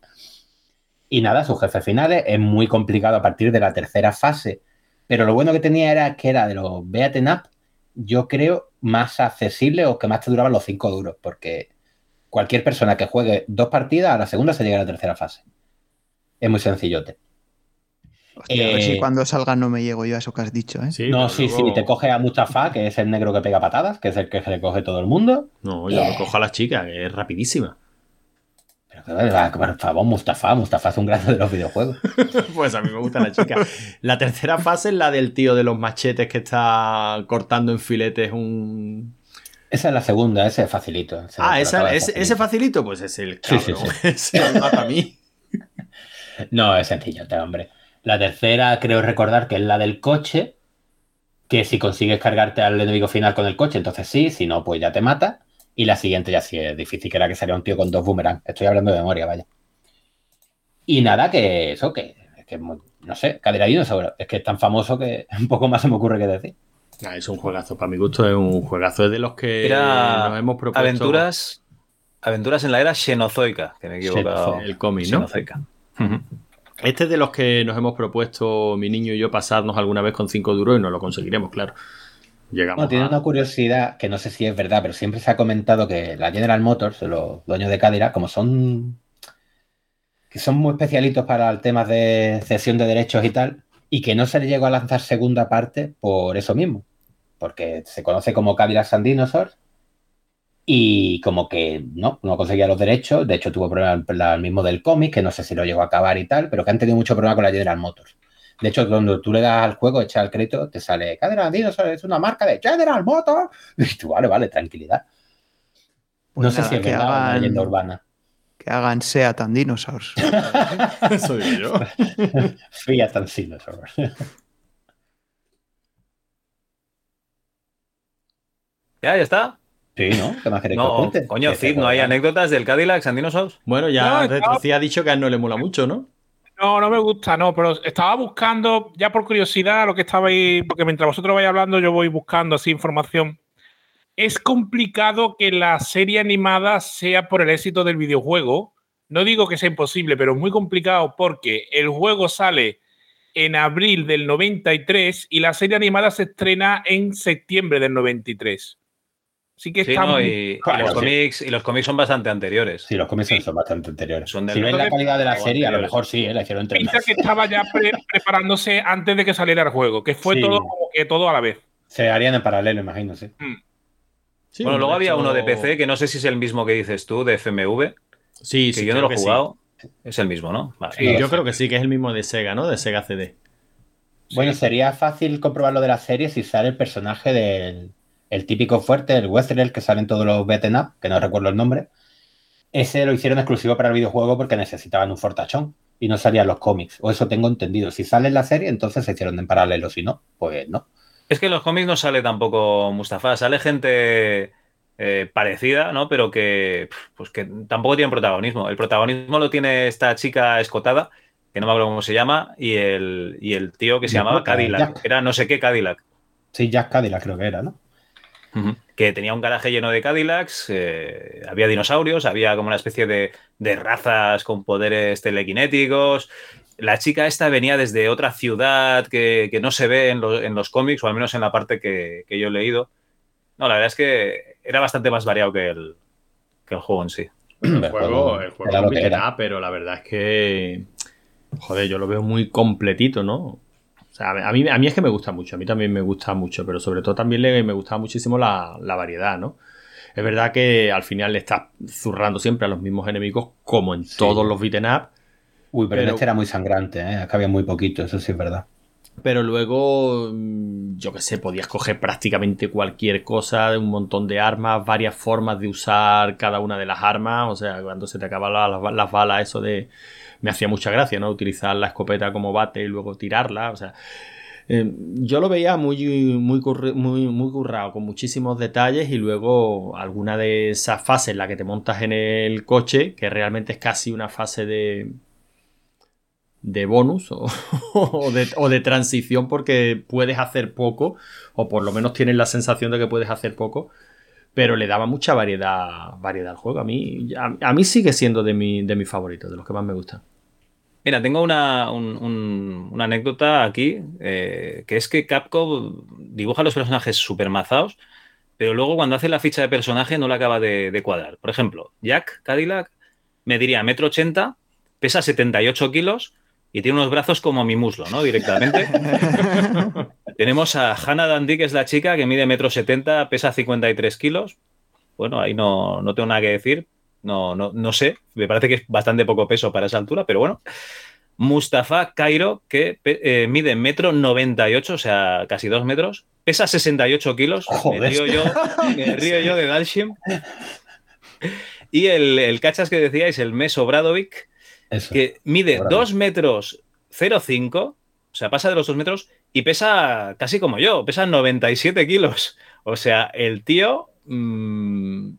Y nada, sus jefes finales es muy complicado a partir de la tercera fase. Pero lo bueno que tenía era que era de los Beaten Up, yo creo, más accesible o que más te duraban los cinco duros, porque cualquier persona que juegue dos partidas, a la segunda se llega a la tercera fase. Es muy sencillote. Hostia, a ver si eh, cuando salga no me llego yo a eso que has dicho, ¿eh? no, sí, sí, te coge a Mustafa, que es el negro que pega patadas, que es el que se le coge todo el mundo. No, yo lo cojo a la chica, que es rapidísima. Pero por favor, Mustafa, Mustafa es un grande de los videojuegos. pues a mí me gusta la chica. La tercera fase es la del tío de los machetes que está cortando en filetes un. Esa es la segunda, ese es facilito. ah, ese, facilito, pues es el cabrón. Sí, sí, mata a mí. No, es sencillo, este hombre. La tercera, creo recordar que es la del coche, que si consigues cargarte al enemigo final con el coche, entonces sí, si no, pues ya te mata. Y la siguiente ya sí es difícil, que era que sería un tío con dos boomerang. Estoy hablando de memoria, vaya. Y nada, que eso, que, que no sé, Cadera Dinosaur, es que es tan famoso que un poco más se me ocurre que decir. Ah, es un juegazo, para mi gusto es un juegazo, es de los que nos hemos propuesto. Aventuras, aventuras en la era xenozoica, que me he equivocado. El cómic, ¿no? Este es de los que nos hemos propuesto mi niño y yo pasarnos alguna vez con cinco duros y no lo conseguiremos, claro. Llegamos tiene una curiosidad que no sé si es verdad, pero siempre se ha comentado que la General Motors, los dueños de Cadillac, como son que son muy especialitos para el tema de cesión de derechos y tal, y que no se le llegó a lanzar segunda parte por eso mismo, porque se conoce como Cadillac and Dinosaurs y como que no, no conseguía los derechos, de hecho tuvo problemas el mismo del cómic, que no sé si lo llegó a acabar y tal, pero que han tenido mucho problema con la General Motors. De hecho, cuando tú le das al juego, echa el crédito, te sale General Dinosaur, es una marca de General Motors. Y tú, vale, vale, tranquilidad. Pues no sé si es que hagan, leyenda urbana. Que hagan Seat and Dinosaurs. Soy yo. Fiat and Dinosaurs. Ya, ya está. Sí, ¿no? ¿Qué más queréis no, que Coño, Cid, ¿no hay anécdotas del Cadillac and Dinosaurs? Bueno, ya no, ha dicho que a él no le mola mucho, ¿no? No, no me gusta, no, pero estaba buscando, ya por curiosidad, lo que estabais, porque mientras vosotros vais hablando, yo voy buscando así información. Es complicado que la serie animada sea por el éxito del videojuego. No digo que sea imposible, pero es muy complicado porque el juego sale en abril del 93 y la serie animada se estrena en septiembre del 93. Sí que estamos. y, los cómics, y los cómics son bastante anteriores. Sí, los cómics son bastante anteriores. si ves la calidad de la serie, a lo mejor sí, ¿eh? la hicieron entre Piensa que estaba ya preparándose antes de que saliera el juego, que fue todo como que todo a la vez. Se harían en paralelo, imagino, sí. Mm. bueno, luego había uno de PC, que no sé si es el mismo que dices tú, de FMV. Sí, que yo no lo he jugado. Es el mismo, ¿no? sí, yo creo que sí, que es el mismo de Sega, ¿no? De Sega CD. Bueno, sería fácil comprobar lo de la serie si sale el personaje del, el típico fuerte, el Westerel que sale en todos los beaten up, que no recuerdo el nombre, ese lo hicieron exclusivo para el videojuego porque necesitaban un fortachón y no salían los cómics. O eso tengo entendido. Si sale en la serie, entonces se hicieron en paralelo. Si no, pues no. Es que en los cómics no sale tampoco Mustafa, sale gente eh, parecida, ¿no? Pero que, pues que tampoco tiene protagonismo. El protagonismo lo tiene esta chica escotada, que no me acuerdo cómo se llama, y el, y el tío que se llamaba Cadillac. Era no sé qué Cadillac. Sí, Jack Cadillac creo que era, ¿no? Que tenía un garaje lleno de Cadillacs, eh, había dinosaurios, había como una especie de, razas con poderes telequinéticos. La chica esta venía desde otra ciudad que, no se ve en, los cómics, o al menos en la parte que, yo he leído. No, la verdad es que era bastante más variado que el, el juego en sí. El juego, el juego era pero la verdad es que, joder, yo lo veo muy completito, ¿no? A mí, a mí es que me gusta mucho, a mí también me gusta mucho, pero sobre todo también le, me gusta muchísimo la, variedad, ¿no? Es verdad que al final le estás zurrando siempre a los mismos enemigos, como en todos los beaten up. Uy, pero, este era muy sangrante, ¿eh? Acá había muy poquito, eso sí es verdad. Pero luego, mm, yo qué sé, podías coger prácticamente cualquier cosa, un montón de armas, varias formas de usar cada una de las armas. O sea, cuando se te acaban las balas, eso de me hacía mucha gracia, ¿no? Utilizar la escopeta como bate y luego tirarla, o sea... Eh, yo lo veía muy, muy, muy, muy currado, con muchísimos detalles y luego alguna de esas fases en la que te montas en el coche, que realmente es casi una fase de, de bonus o, de, o, de, transición porque puedes hacer poco, o por lo menos tienes la sensación de que puedes hacer poco, pero le daba mucha variedad, variedad al juego. A mí, a, mí sigue siendo de, mi, de mis favoritos, de los que más me gustan. Mira, tengo una, una anécdota aquí, eh, que es que Capcom dibuja los personajes súper mazados, pero luego cuando hace la ficha de personaje no la acaba de, cuadrar. Por ejemplo, Jack Cadillac me diría metro ochenta, pesa 78 kilos y tiene unos brazos como mi muslo, ¿no? Directamente. Tenemos a Hannah Dandy, que es la chica, que mide metro setenta, pesa 53 kilos. Bueno, ahí no, no tengo nada que decir, no, no, no sé, me parece que es bastante poco peso para esa altura, pero bueno. Mustafa Cairo, que eh, mide metro 98, o sea, casi dos metros, pesa 68 kilos. Me río, yo, me río yo de Dalshim. Y el, el cachas que decíais, el Meso Bradovic, que mide 2 metros 0,5, o sea, pasa de los 2 metros y pesa casi como yo, pesa 97 kilos. O sea, el tío mmm,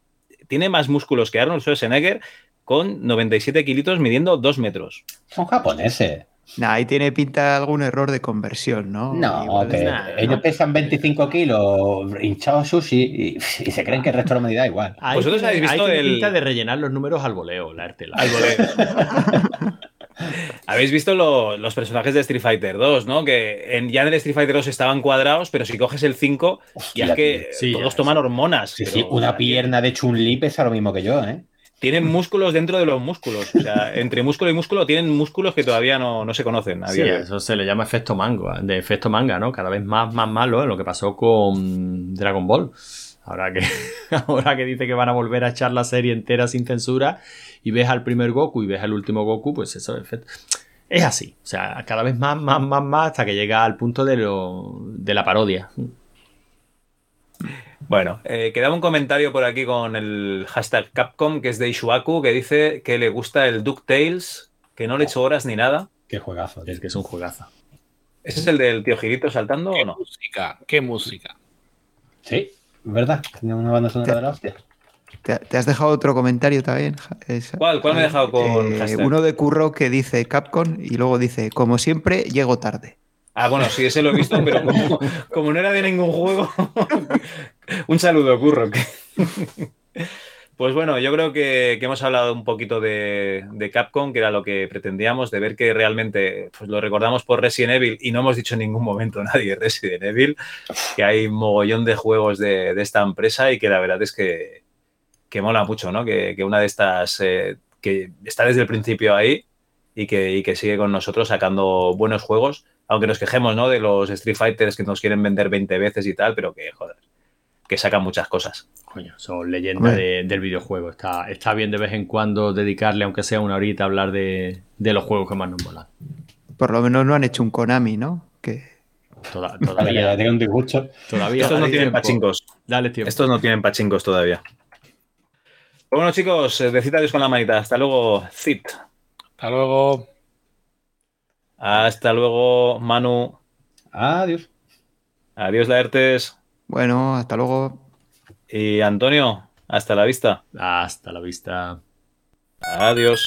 tiene más músculos que Arnold Schwarzenegger con 97 kilitos midiendo 2 metros. Son japoneses. ahí tiene pinta algún error de conversión, ¿no? No, ellos pesan 25 kilos hinchados sushi y, se creen que el resto de la humanidad igual. Vosotros habéis visto el... pinta de rellenar los números al voleo, la arte. Al voleo. Habéis visto los personajes de Street Fighter 2, ¿no? Que en, ya en el Street Fighter 2 estaban cuadrados, pero si coges el 5, ya es que todos toman hormonas. Sí, sí, una pierna de Chun-Li pesa lo mismo que yo, ¿eh? Tienen músculos dentro de los músculos. O sea, entre músculo y músculo tienen músculos que todavía no, se conocen. sí, eso se le llama efecto manga, de efecto manga, ¿no? Cada vez más, más malo, ¿eh? lo que pasó con Dragon Ball. Ahora que, ahora que dice que van a volver a echar la serie entera sin censura y ves al primer Goku y ves al último Goku, pues eso es así. O sea, cada vez más, más, más, más hasta que llega al punto de, lo, de la parodia. Bueno, eh, quedaba un comentario por aquí con el hashtag Capcom, que es de Ishuaku, que dice que le gusta el DuckTales, que no le echo horas ni nada. Qué juegazo. Es que es un juegazo. ¿Ese es el del tío Girito saltando o no? música? ¿Qué música? Sí. ¿Verdad? Tenía una banda sonora de la hostia. Te, has dejado otro comentario también. ¿Cuál? ¿Cuál me he dejado con eh, Uno de Curro que dice Capcom y luego dice, como siempre, llego tarde. Ah, bueno, sí, ese lo he visto, pero como, no era de ningún juego. un saludo, Curro. Pues bueno, yo creo que, hemos hablado un poquito de, Capcom, que era lo que pretendíamos, de ver que realmente pues lo recordamos por Resident Evil y no hemos dicho en ningún momento nadie Resident Evil, que hay mogollón de juegos de, esta empresa y que la verdad es que, mola mucho, ¿no? Que, una de estas eh, que está desde el principio ahí y que, y que sigue con nosotros sacando buenos juegos, aunque nos quejemos, ¿no? De los Street Fighters que nos quieren vender 20 veces y tal, pero que, joder, que sacan muchas cosas. Coño, son leyendas del videojuego. Está, está bien de vez en cuando dedicarle, aunque sea una horita, a hablar de, los juegos que más nos molan. Por lo menos no han hecho un Konami, ¿no? Que... todavía. tiene un disgusto. Todavía Estos no tienen pachincos. Dale tiempo. Estos no tienen pachincos todavía. Pues bueno, chicos, eh, decid adiós con la manita. Hasta luego, Zip. Hasta luego. Hasta luego, Manu. Adiós. Adiós, Laertes. Bueno, hasta luego. Y Antonio, hasta la vista. Hasta la vista. Adiós.